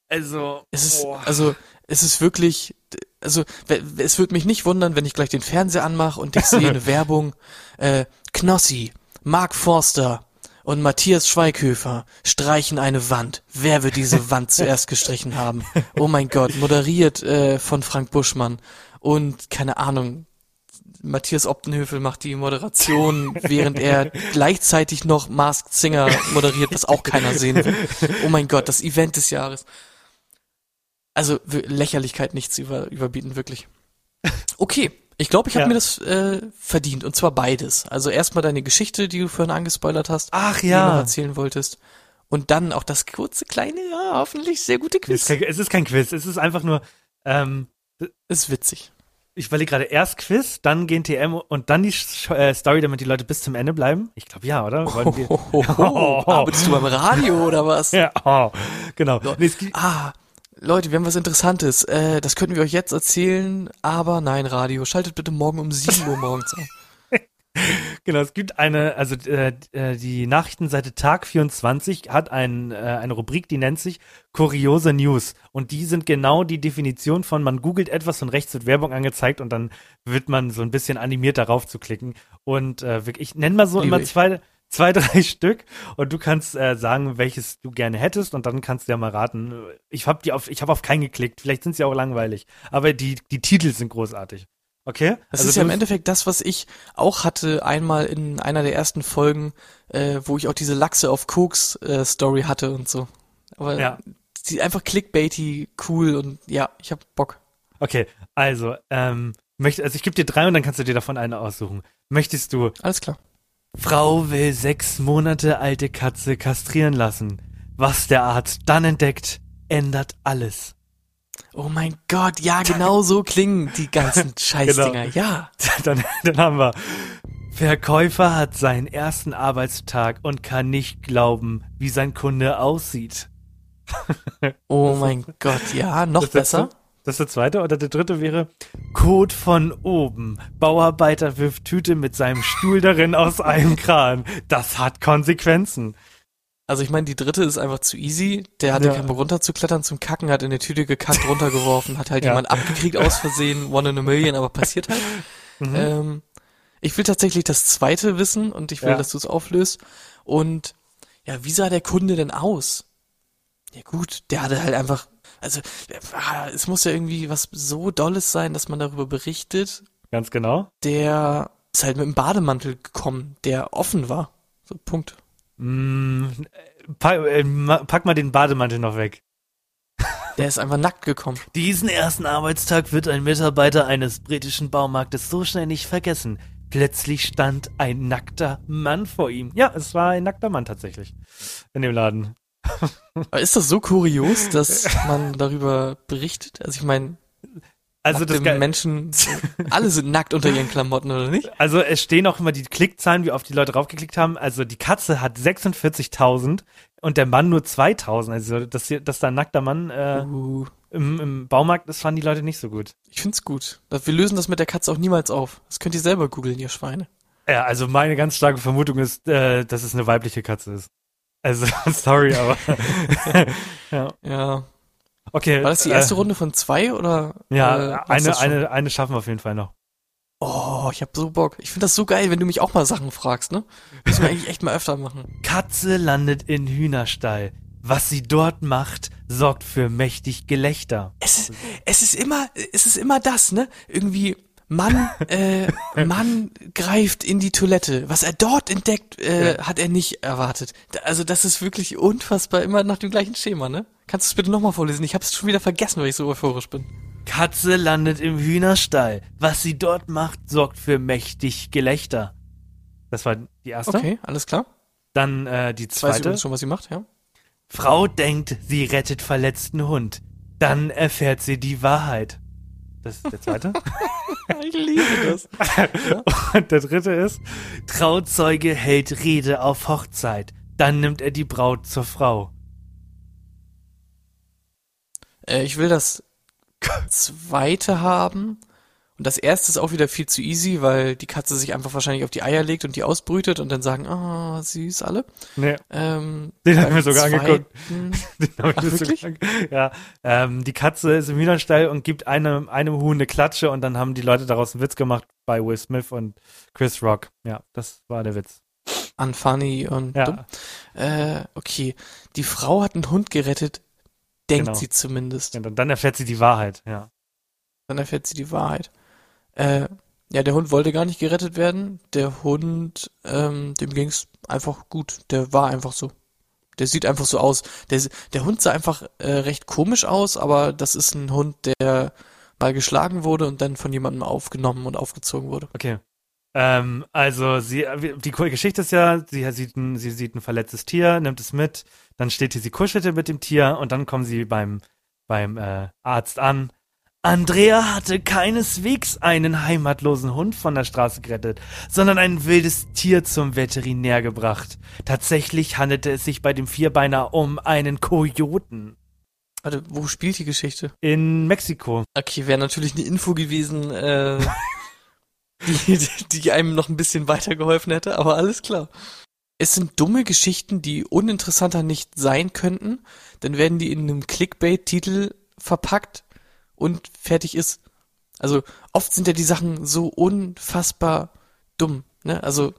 Also, es ist, boah. also, es ist wirklich, also, es würde mich nicht wundern, wenn ich gleich den Fernseher anmache und ich sehe eine Werbung, äh, Knossi, Mark Forster und Matthias Schweighöfer streichen eine Wand. Wer wird diese Wand zuerst gestrichen haben? Oh mein Gott, moderiert äh, von Frank Buschmann und keine Ahnung, Matthias Optenhöfel macht die Moderation, während er gleichzeitig noch Masked Singer moderiert, was auch keiner sehen will. Oh mein Gott, das Event des Jahres. Also Lächerlichkeit nicht zu über, überbieten, wirklich. Okay, ich glaube, ich habe Ja. mir das äh, verdient und zwar beides. Also erstmal deine Geschichte, die du vorhin angespoilert hast, Ach die du noch ja. erzählen wolltest. Und dann auch das kurze, kleine, ja, hoffentlich sehr gute Es ist, Quiz. kein, es ist kein Quiz, es ist einfach nur, ähm, Ist witzig. ich überlege gerade erst Quiz, dann GNTM und dann die äh, Story, damit die Leute bis zum Ende bleiben. Ich glaube ja, oder? Wollen wir- Oh, Arbeitest du beim Radio oder was? Ja, oh, genau. Nee, es Ah, Leute, wir haben was Interessantes. Äh, das könnten wir euch jetzt erzählen, aber nein, Radio. Schaltet bitte morgen um 7 Uhr morgens ein. genau, es gibt eine, also äh, äh, die Nachrichtenseite Tag 24 hat ein, äh, eine Rubrik, die nennt sich Kuriose News. Und die sind genau die Definition von, man googelt etwas und rechts wird Werbung angezeigt und dann wird man so ein bisschen animiert darauf zu klicken. Und äh, ich nenne mal so Liebe immer ich. Zwei, drei Stück und du kannst äh, sagen, welches du gerne hättest und dann kannst du ja mal raten. Ich habe die auf, ich habe auf keinen geklickt. Vielleicht sind sie auch langweilig, aber die die Titel sind großartig. Okay? Das Also ist ja im Endeffekt das, was ich auch hatte einmal in einer der ersten Folgen, äh, wo ich auch diese Lachse auf Koks äh, Story hatte und so. Aber Ja. die einfach clickbaity, cool und ja, ich hab Bock. Okay, also, ähm, möchte, also ich gebe dir drei und dann kannst du dir davon eine aussuchen. Möchtest du? Alles klar. Frau will sechs Monate alte Katze kastrieren lassen. Was der Arzt dann entdeckt, ändert alles. Oh mein Gott, ja, genau so klingen die ganzen Scheißdinger. Genau. Ja. Dann, dann haben wir. Verkäufer hat seinen ersten Arbeitstag und kann nicht glauben, wie sein Kunde aussieht. Oh mein Gott, ja, noch besser. Das ist der zweite oder der dritte wäre Code von oben. Bauarbeiter wirft Tüte mit seinem Stuhl darin aus einem Kran. Das hat Konsequenzen. Also ich meine, die dritte ist einfach zu easy. Der hatte Ja. keinen Bock runterzuklettern zum Kacken, hat in die Tüte gekackt, runtergeworfen, hat halt Ja. jemand abgekriegt aus Versehen, one in a million, aber passiert halt. Mhm. Ähm, ich will tatsächlich das zweite wissen und ich will, Ja. dass du es auflöst. Und ja, wie sah der Kunde denn aus? Ja gut, der hatte halt einfach, also äh, es muss ja irgendwie was so Dolles sein, dass man darüber berichtet. Ganz genau. Der ist halt mit einem Bademantel gekommen, der offen war. So, Punkt. Mm, pack, äh, pack mal den Bademantel noch weg. Der ist einfach nackt gekommen. Diesen ersten Arbeitstag wird ein Mitarbeiter eines britischen Baumarktes so schnell nicht vergessen. Plötzlich stand ein nackter Mann vor ihm. Ja, es war ein nackter Mann tatsächlich in dem Laden. Ist das so kurios, dass man darüber berichtet? Also ich meine, Also das Ge- Menschen, alle sind nackt unter ihren Klamotten, oder nicht? Also es stehen auch immer die Klickzahlen, wie oft die Leute draufgeklickt haben. Also die Katze hat 46.000 und der Mann nur 2.000. Also dass, hier, dass da ein nackter Mann äh, Uh, im, im Baumarkt ist, fanden die Leute nicht so gut. ich find's gut. Wir lösen das mit der Katze auch niemals auf. Das könnt ihr selber googeln, ihr Schweine. Ja, also meine ganz starke Vermutung ist, äh, dass es eine weibliche Katze ist. Also sorry, aber ja. Ja. Okay. War das die äh, erste Runde von zwei oder? Ja, äh, eine, eine, eine schaffen wir auf jeden Fall noch. Oh, ich hab so Bock. Ich find das so geil, wenn du mich auch mal Sachen fragst, ne? Müssen wir eigentlich echt mal öfter machen. Katze landet in Hühnerstall. Was sie dort macht, sorgt für mächtig Gelächter. Es ist, es ist immer, es ist immer das, ne? Irgendwie, Mann, äh, Mann greift in die Toilette. Was er dort entdeckt, äh, hat er nicht erwartet. Also das ist wirklich unfassbar immer nach dem gleichen Schema, ne? Kannst du es bitte nochmal vorlesen? Ich hab's schon wieder vergessen, weil ich so euphorisch bin. Katze landet im Hühnerstall. Was sie dort macht, sorgt für mächtig Gelächter. Das war die erste. Okay, alles klar. Dann äh, die Jetzt weiß zweite. übrigens schon, was sie macht, ja? Frau denkt, sie rettet verletzten Hund. Dann erfährt sie die Wahrheit. Das ist der zweite. Ich liebe das. Und der dritte ist, Trauzeuge hält Rede auf Hochzeit. Dann nimmt er die Braut zur Frau. Äh, ich will das zweite haben. Und das erste ist auch wieder viel zu easy, weil die Katze sich einfach wahrscheinlich auf die Eier legt und die ausbrütet und dann sagen, ah, süß alle. Nee, Ähm, Den hab ich beim mir sogar angeguckt. den hab ich Ach, mir so wirklich? gedacht. Ja, ähm, die Katze ist im Hühnerstall und gibt einem, einem Huhn eine Klatsche und dann haben die Leute daraus einen Witz gemacht bei Will Smith und Chris Rock. Ja, das war der Witz. Unfunny und Ja. dumm. Äh, okay. Die Frau hat einen Hund gerettet, denkt Genau. sie zumindest. Und dann erfährt sie die Wahrheit, ja. Dann erfährt sie die Wahrheit. Äh, ja, der Hund wollte gar nicht gerettet werden. Der Hund, ähm, dem ging's einfach gut. Der war einfach so. Der sieht einfach so aus. Der, der Hund sah einfach äh, recht komisch aus, aber das ist ein Hund, der mal geschlagen wurde und dann von jemandem aufgenommen und aufgezogen wurde. Okay. Ähm, also sie, die Geschichte ist ja, sie sieht, ein, sie sieht ein verletztes Tier, nimmt es mit, dann steht hier, sie kuschelte mit dem Tier und dann kommen sie beim, beim äh, Arzt an. Andrea hatte keineswegs einen heimatlosen Hund von der Straße gerettet, sondern ein wildes Tier zum Veterinär gebracht. Tatsächlich handelte es sich bei dem Vierbeiner um einen Kojoten. Warte, wo spielt die Geschichte? In Mexiko. Okay, wäre natürlich eine Info gewesen, äh, die, die einem noch ein bisschen weitergeholfen hätte, aber alles klar. Es sind dumme Geschichten, die uninteressanter nicht sein könnten, dann werden die in einem Clickbait-Titel verpackt und fertig ist. Also oft sind ja die Sachen so unfassbar dumm, ne? Also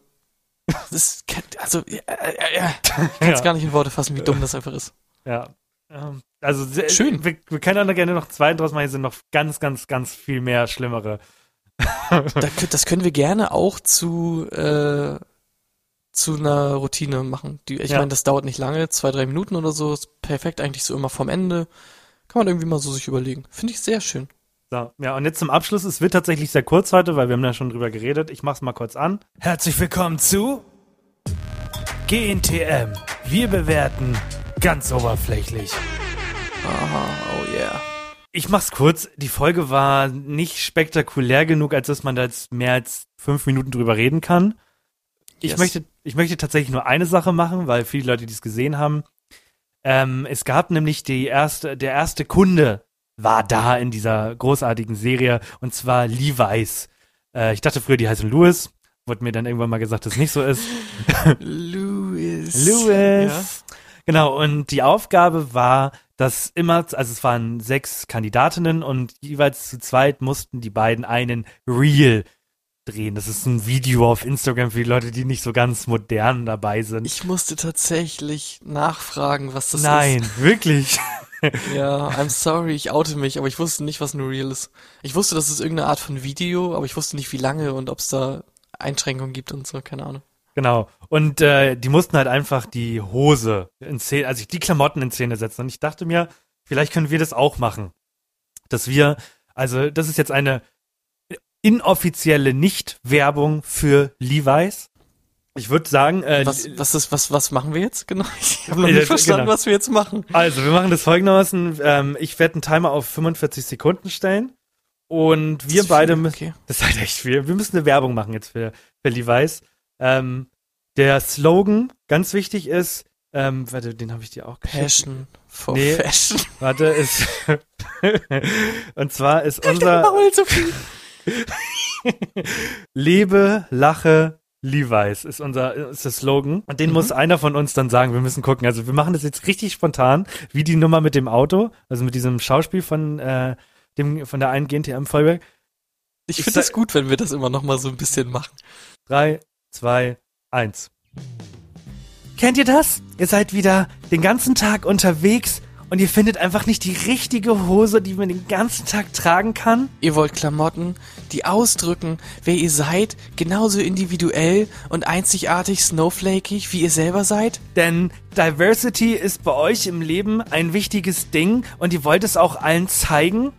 das kann, also äh, äh, äh, ich kann es Ja. gar nicht in Worte fassen, wie dumm das einfach ist. Ja. Ähm, also sehr, Schön. Wir, wir können noch gerne noch zwei draus machen, hier sind noch ganz, ganz, ganz viel mehr schlimmere. Da, das können wir gerne auch zu, äh, zu einer Routine machen. Die, ich Ja. meine, das dauert nicht lange, zwei, drei Minuten oder so, ist perfekt eigentlich so immer vom Ende. Kann man irgendwie mal so sich überlegen. Finde ich sehr schön. So, ja, und jetzt zum Abschluss. Es wird tatsächlich sehr kurz heute, weil wir haben ja schon drüber geredet. Ich mach's mal kurz an. Herzlich willkommen zu GNTM. Wir bewerten ganz oberflächlich. Aha, oh yeah. Ich mach's kurz. Die Folge war nicht spektakulär genug, als dass man da jetzt mehr als fünf Minuten drüber reden kann. Ich Yes. möchte, ich möchte tatsächlich nur eine Sache machen, weil viele Leute, die es gesehen haben. Ähm, es gab nämlich die erste, der erste Kunde war da in dieser großartigen Serie und zwar Levi's. Äh, ich dachte früher, die heißen Louis. Wurde mir dann irgendwann mal gesagt, dass es nicht so ist. Louis. Louis. Genau, und die Aufgabe war, dass immer, also es waren sechs Kandidatinnen und jeweils zu zweit mussten die beiden einen Reel drehen. Das ist ein Video auf Instagram für die Leute, die nicht so ganz modern dabei sind. Ich musste tatsächlich nachfragen, was das Nein, wirklich. ist. Ja, I'm sorry, ich oute mich, aber ich wusste nicht, was ein Reel ist. Ich wusste, das ist irgendeine Art von Video, aber ich wusste nicht, wie lange und ob es da Einschränkungen gibt und so, keine Ahnung. Genau. Und äh, die mussten halt einfach die Hose in Szene, also die Klamotten in Szene setzen. Und ich dachte mir, vielleicht können wir das auch machen. Dass wir, also das ist jetzt eine inoffizielle Nicht-Werbung für Levi's. Ich würde sagen, äh, Was, was ist, was, was machen wir jetzt? Genau. Ich habe noch nicht verstanden, genau. was wir jetzt machen. also wir machen das folgendermaßen. Ähm, ich werde einen Timer auf 45 Sekunden stellen. Und wir beide müssen. okay. Das ist halt echt viel. Wir müssen eine Werbung machen jetzt für, für Levi's. Ähm, der Slogan, ganz wichtig ist, ähm, warte, den habe ich dir auch geschickt. Passion for Nee. Fashion. Warte, ist. und zwar ist unser viel. Lebe, Lache, Levi's ist unser ist der Slogan. Und den Mhm. muss einer von uns dann sagen. Wir müssen gucken. Also wir machen das jetzt richtig spontan, wie die Nummer mit dem Auto, also mit diesem Schauspiel von äh, dem von der einen GNTM-Folge. Ich Ich finde es gut, wenn wir das immer noch mal so ein bisschen machen. Drei, zwei, eins. Kennt ihr das? Ihr seid wieder den ganzen Tag unterwegs und ihr findet einfach nicht die richtige Hose, die man den ganzen Tag tragen kann. Ihr wollt Klamotten, die ausdrücken, wer ihr seid, genauso individuell und einzigartig snowflakig, wie ihr selber seid? Denn Diversity ist bei euch im Leben ein wichtiges Ding und ihr wollt es auch allen zeigen.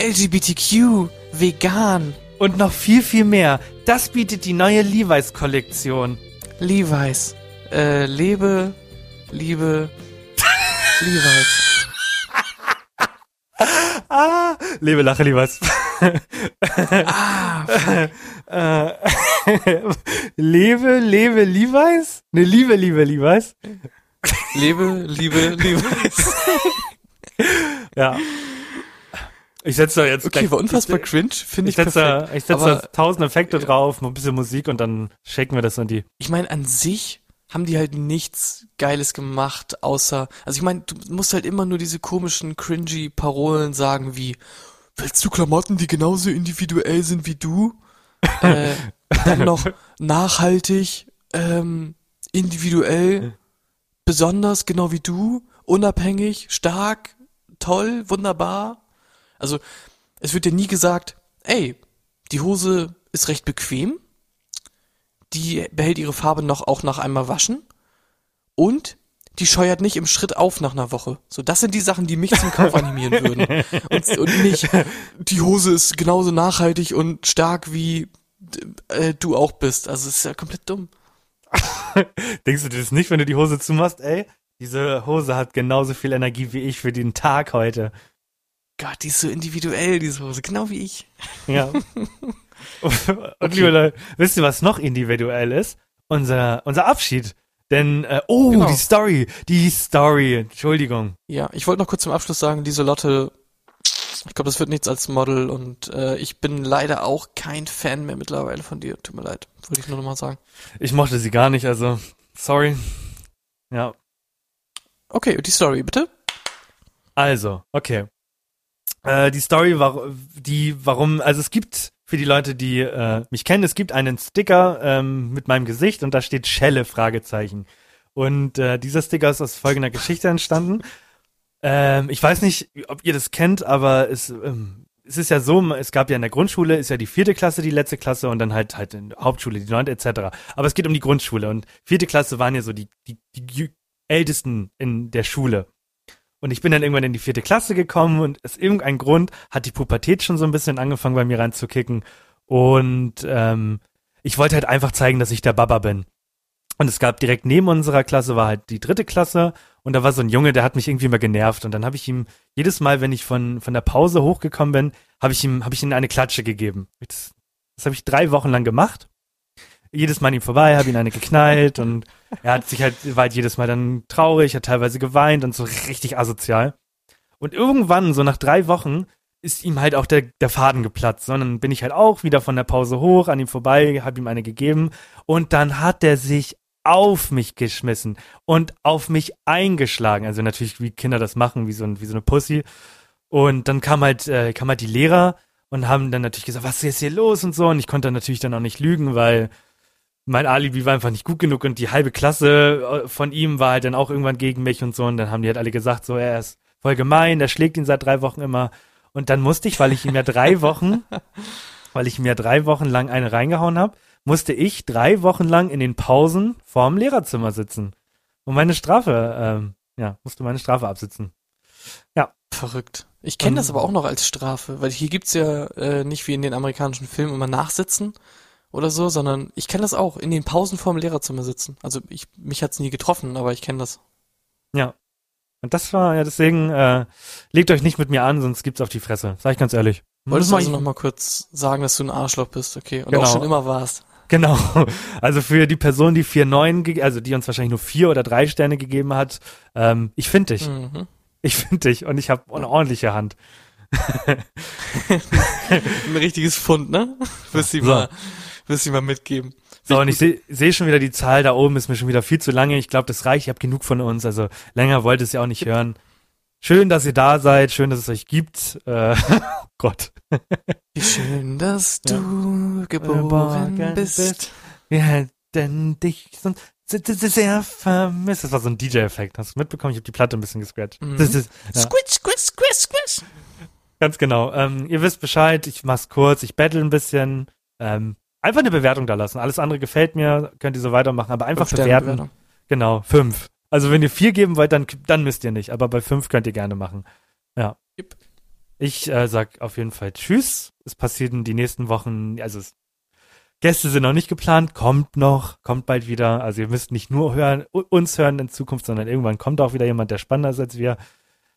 LGBTQ, vegan, Und noch viel, viel mehr. Das bietet die neue Levi's-Kollektion. Levi's, äh, lebe, liebe, Levi's. Ah, lebe, lache, Levi's. Ah, äh, lebe, lebe, Levi's? Ne, liebe, liebe, Levi's. lebe, liebe, Levi's. Ja. Ich setze da jetzt Okay, gleich- war unfassbar Ich, cringe, finde ich ich setze da, ich setze Aber- da tausend Effekte drauf, ein bisschen Musik und dann shaken wir das in die. ich meine, an sich haben die halt nichts Geiles gemacht, außer, also ich meine, du musst halt immer nur diese komischen, cringy Parolen sagen wie, willst du Klamotten, die genauso individuell sind wie du? äh, dann noch nachhaltig, ähm, individuell, besonders, genau wie du, unabhängig, stark, toll, wunderbar. Also, es wird ja nie gesagt, ey, die Hose ist recht bequem, die behält ihre Farbe noch auch nach einmal waschen und die scheuert nicht im Schritt auf nach einer Woche. So, das sind die Sachen, die mich zum Kauf animieren würden. Und, und nicht, die Hose ist genauso nachhaltig und stark wie äh, du auch bist. Also, es ist ja komplett dumm. Denkst du dir das nicht, wenn du die Hose zumachst? Ey, diese Hose hat genauso viel Energie wie ich für den Tag heute. Gott, die ist so individuell, diese Hose, genau wie ich. Ja. Und liebe Leute, wisst ihr, was noch individuell ist? Unser, unser Abschied. Denn, äh, oh, Genau. die Story, die Story, Entschuldigung. Ja, ich wollte noch kurz zum Abschluss sagen, diese Lotte, ich glaube, das wird nichts als Model und äh, ich bin leider auch kein Fan mehr mittlerweile von dir. Tut mir leid, wollte ich nur noch mal sagen. Ich mochte sie gar nicht, also, sorry. Ja, Okay, die Story, bitte. also, okay. Äh, die Story war, die, warum, also es gibt, für die Leute, die äh, mich kennen, es gibt einen Sticker ähm, mit meinem Gesicht und da steht Schelle, Fragezeichen. Und äh, dieser Sticker ist aus folgender Geschichte entstanden. Ähm, ich weiß nicht, ob ihr das kennt, aber es, ähm, es ist ja so, es gab ja in der Grundschule, ist ja die vierte Klasse die letzte Klasse und dann halt halt in der Hauptschule die neunte etc. Aber es geht um die Grundschule und vierte Klasse waren ja so die, die, die Ältesten in der Schule. Und ich bin dann irgendwann in die vierte Klasse gekommen und aus irgendeinem Grund hat die Pubertät schon so ein bisschen angefangen bei mir reinzukicken. Und ähm, ich wollte halt einfach zeigen, dass ich der Baba bin. Und es gab direkt neben unserer Klasse war halt die dritte Klasse und da war so ein Junge, der hat mich irgendwie mal genervt und dann habe ich ihm jedes Mal, wenn ich von von der Pause hochgekommen bin, habe ich ihm habe ich ihm eine Klatsche gegeben. Das, das habe ich drei Wochen lang gemacht. Jedes Mal an ihm vorbei, habe ihn eine geknallt und er hat sich halt war halt jedes Mal dann traurig, hat teilweise geweint und so richtig asozial. Und irgendwann so nach drei Wochen ist ihm halt auch der, der Faden geplatzt, sondern bin ich halt auch wieder von der Pause hoch, an ihm vorbei, habe ihm eine gegeben und dann hat er sich auf mich geschmissen und auf mich eingeschlagen. Also natürlich, wie Kinder das machen, wie so, ein, wie so eine Pussy. Und dann kam halt, äh, kam halt die Lehrer und haben dann natürlich gesagt, was ist hier los und so. Und ich konnte dann natürlich dann auch nicht lügen, weil mein Alibi war einfach nicht gut genug und die halbe Klasse äh, von ihm war halt dann auch irgendwann gegen mich und so. Und dann haben die halt alle gesagt, so, er ist voll gemein, der schlägt ihn seit drei Wochen immer. Und dann musste ich, weil ich ihm ja drei Wochen, weil ich ihm ja drei Wochen lang eine reingehauen habe, musste ich drei Wochen lang in den Pausen vorm Lehrerzimmer sitzen. Und meine Strafe, ähm, ja, musste meine Strafe absitzen. Ja. Verrückt. Ich kenne das aber auch noch als Strafe, weil hier gibt's ja äh, nicht wie in den amerikanischen Filmen immer Nachsitzen oder so, sondern ich kenne das auch, in den Pausen vorm Lehrerzimmer sitzen. Also ich, mich hat's nie getroffen, aber ich kenne das. Ja. Und das war, ja, deswegen, äh, legt euch nicht mit mir an, sonst gibt's auf die Fresse. Sag ich ganz ehrlich. Wolltest du also noch mal kurz sagen, dass du ein Arschloch bist, okay? Und Genau. auch schon immer warst. Genau. Also für die Person, die vier neun, also die uns wahrscheinlich nur vier oder drei Sterne gegeben hat, ähm, ich finde dich. Mhm. Ich finde dich und ich habe eine ordentliche Hand. Ein richtiges Fund, ne? Wirst du So. Wirst du mal mitgeben. So, und ich sehe seh schon wieder die Zahl da oben, ist mir schon wieder viel zu lange. Ich glaube, das reicht. Ich habe genug von uns. Also länger wollte es ja auch nicht hören. Schön, dass ihr da seid. Schön, dass es euch gibt. Äh, oh Gott. Wie schön, dass Ja. du geboren Geboren bist. bist. Wir hätten dich sonst sehr vermisst. Das war so ein DJ-Effekt. Hast du mitbekommen? Ich habe die Platte ein bisschen gescratcht. Mhm. Das ist, ja. Squish, squish, squish, squish. Ganz genau. Ähm, ihr wisst Bescheid, ich mach's kurz, ich battle ein bisschen. Ähm, einfach eine Bewertung da lassen. Alles andere gefällt mir, könnt ihr so weitermachen, aber einfach bewerten. Genau, fünf. Also wenn ihr vier geben wollt, dann, dann müsst ihr nicht, aber bei fünf könnt ihr gerne machen. Ja. Jupp. Ich äh, sag auf jeden Fall Tschüss. Es passieren die nächsten Wochen, also es, Gäste sind noch nicht geplant, kommt noch, kommt bald wieder. Also ihr müsst nicht nur hören, uns hören in Zukunft, sondern irgendwann kommt auch wieder jemand, der spannender ist als wir.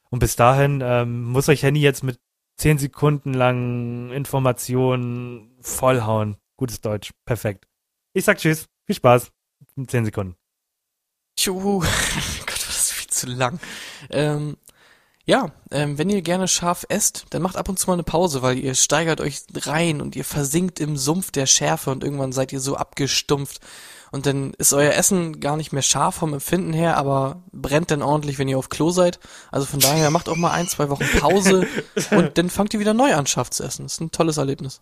Und bis dahin ähm, muss euch Henny jetzt mit zehn Sekunden lang Informationen vollhauen. Gutes Deutsch, perfekt. Ich sag Tschüss, viel Spaß. In zehn Sekunden. Tschu. Gott, war das viel zu lang. Ähm, ja, ähm, wenn ihr gerne scharf esst, dann macht ab und zu mal eine Pause, weil ihr steigert euch rein und ihr versinkt im Sumpf der Schärfe und irgendwann seid ihr so abgestumpft. Und dann ist euer Essen gar nicht mehr scharf vom Empfinden her, aber brennt dann ordentlich, wenn ihr auf Klo seid. Also von daher macht auch mal ein, zwei Wochen Pause und dann fangt ihr wieder neu an, scharf zu essen. Das ist ein tolles Erlebnis.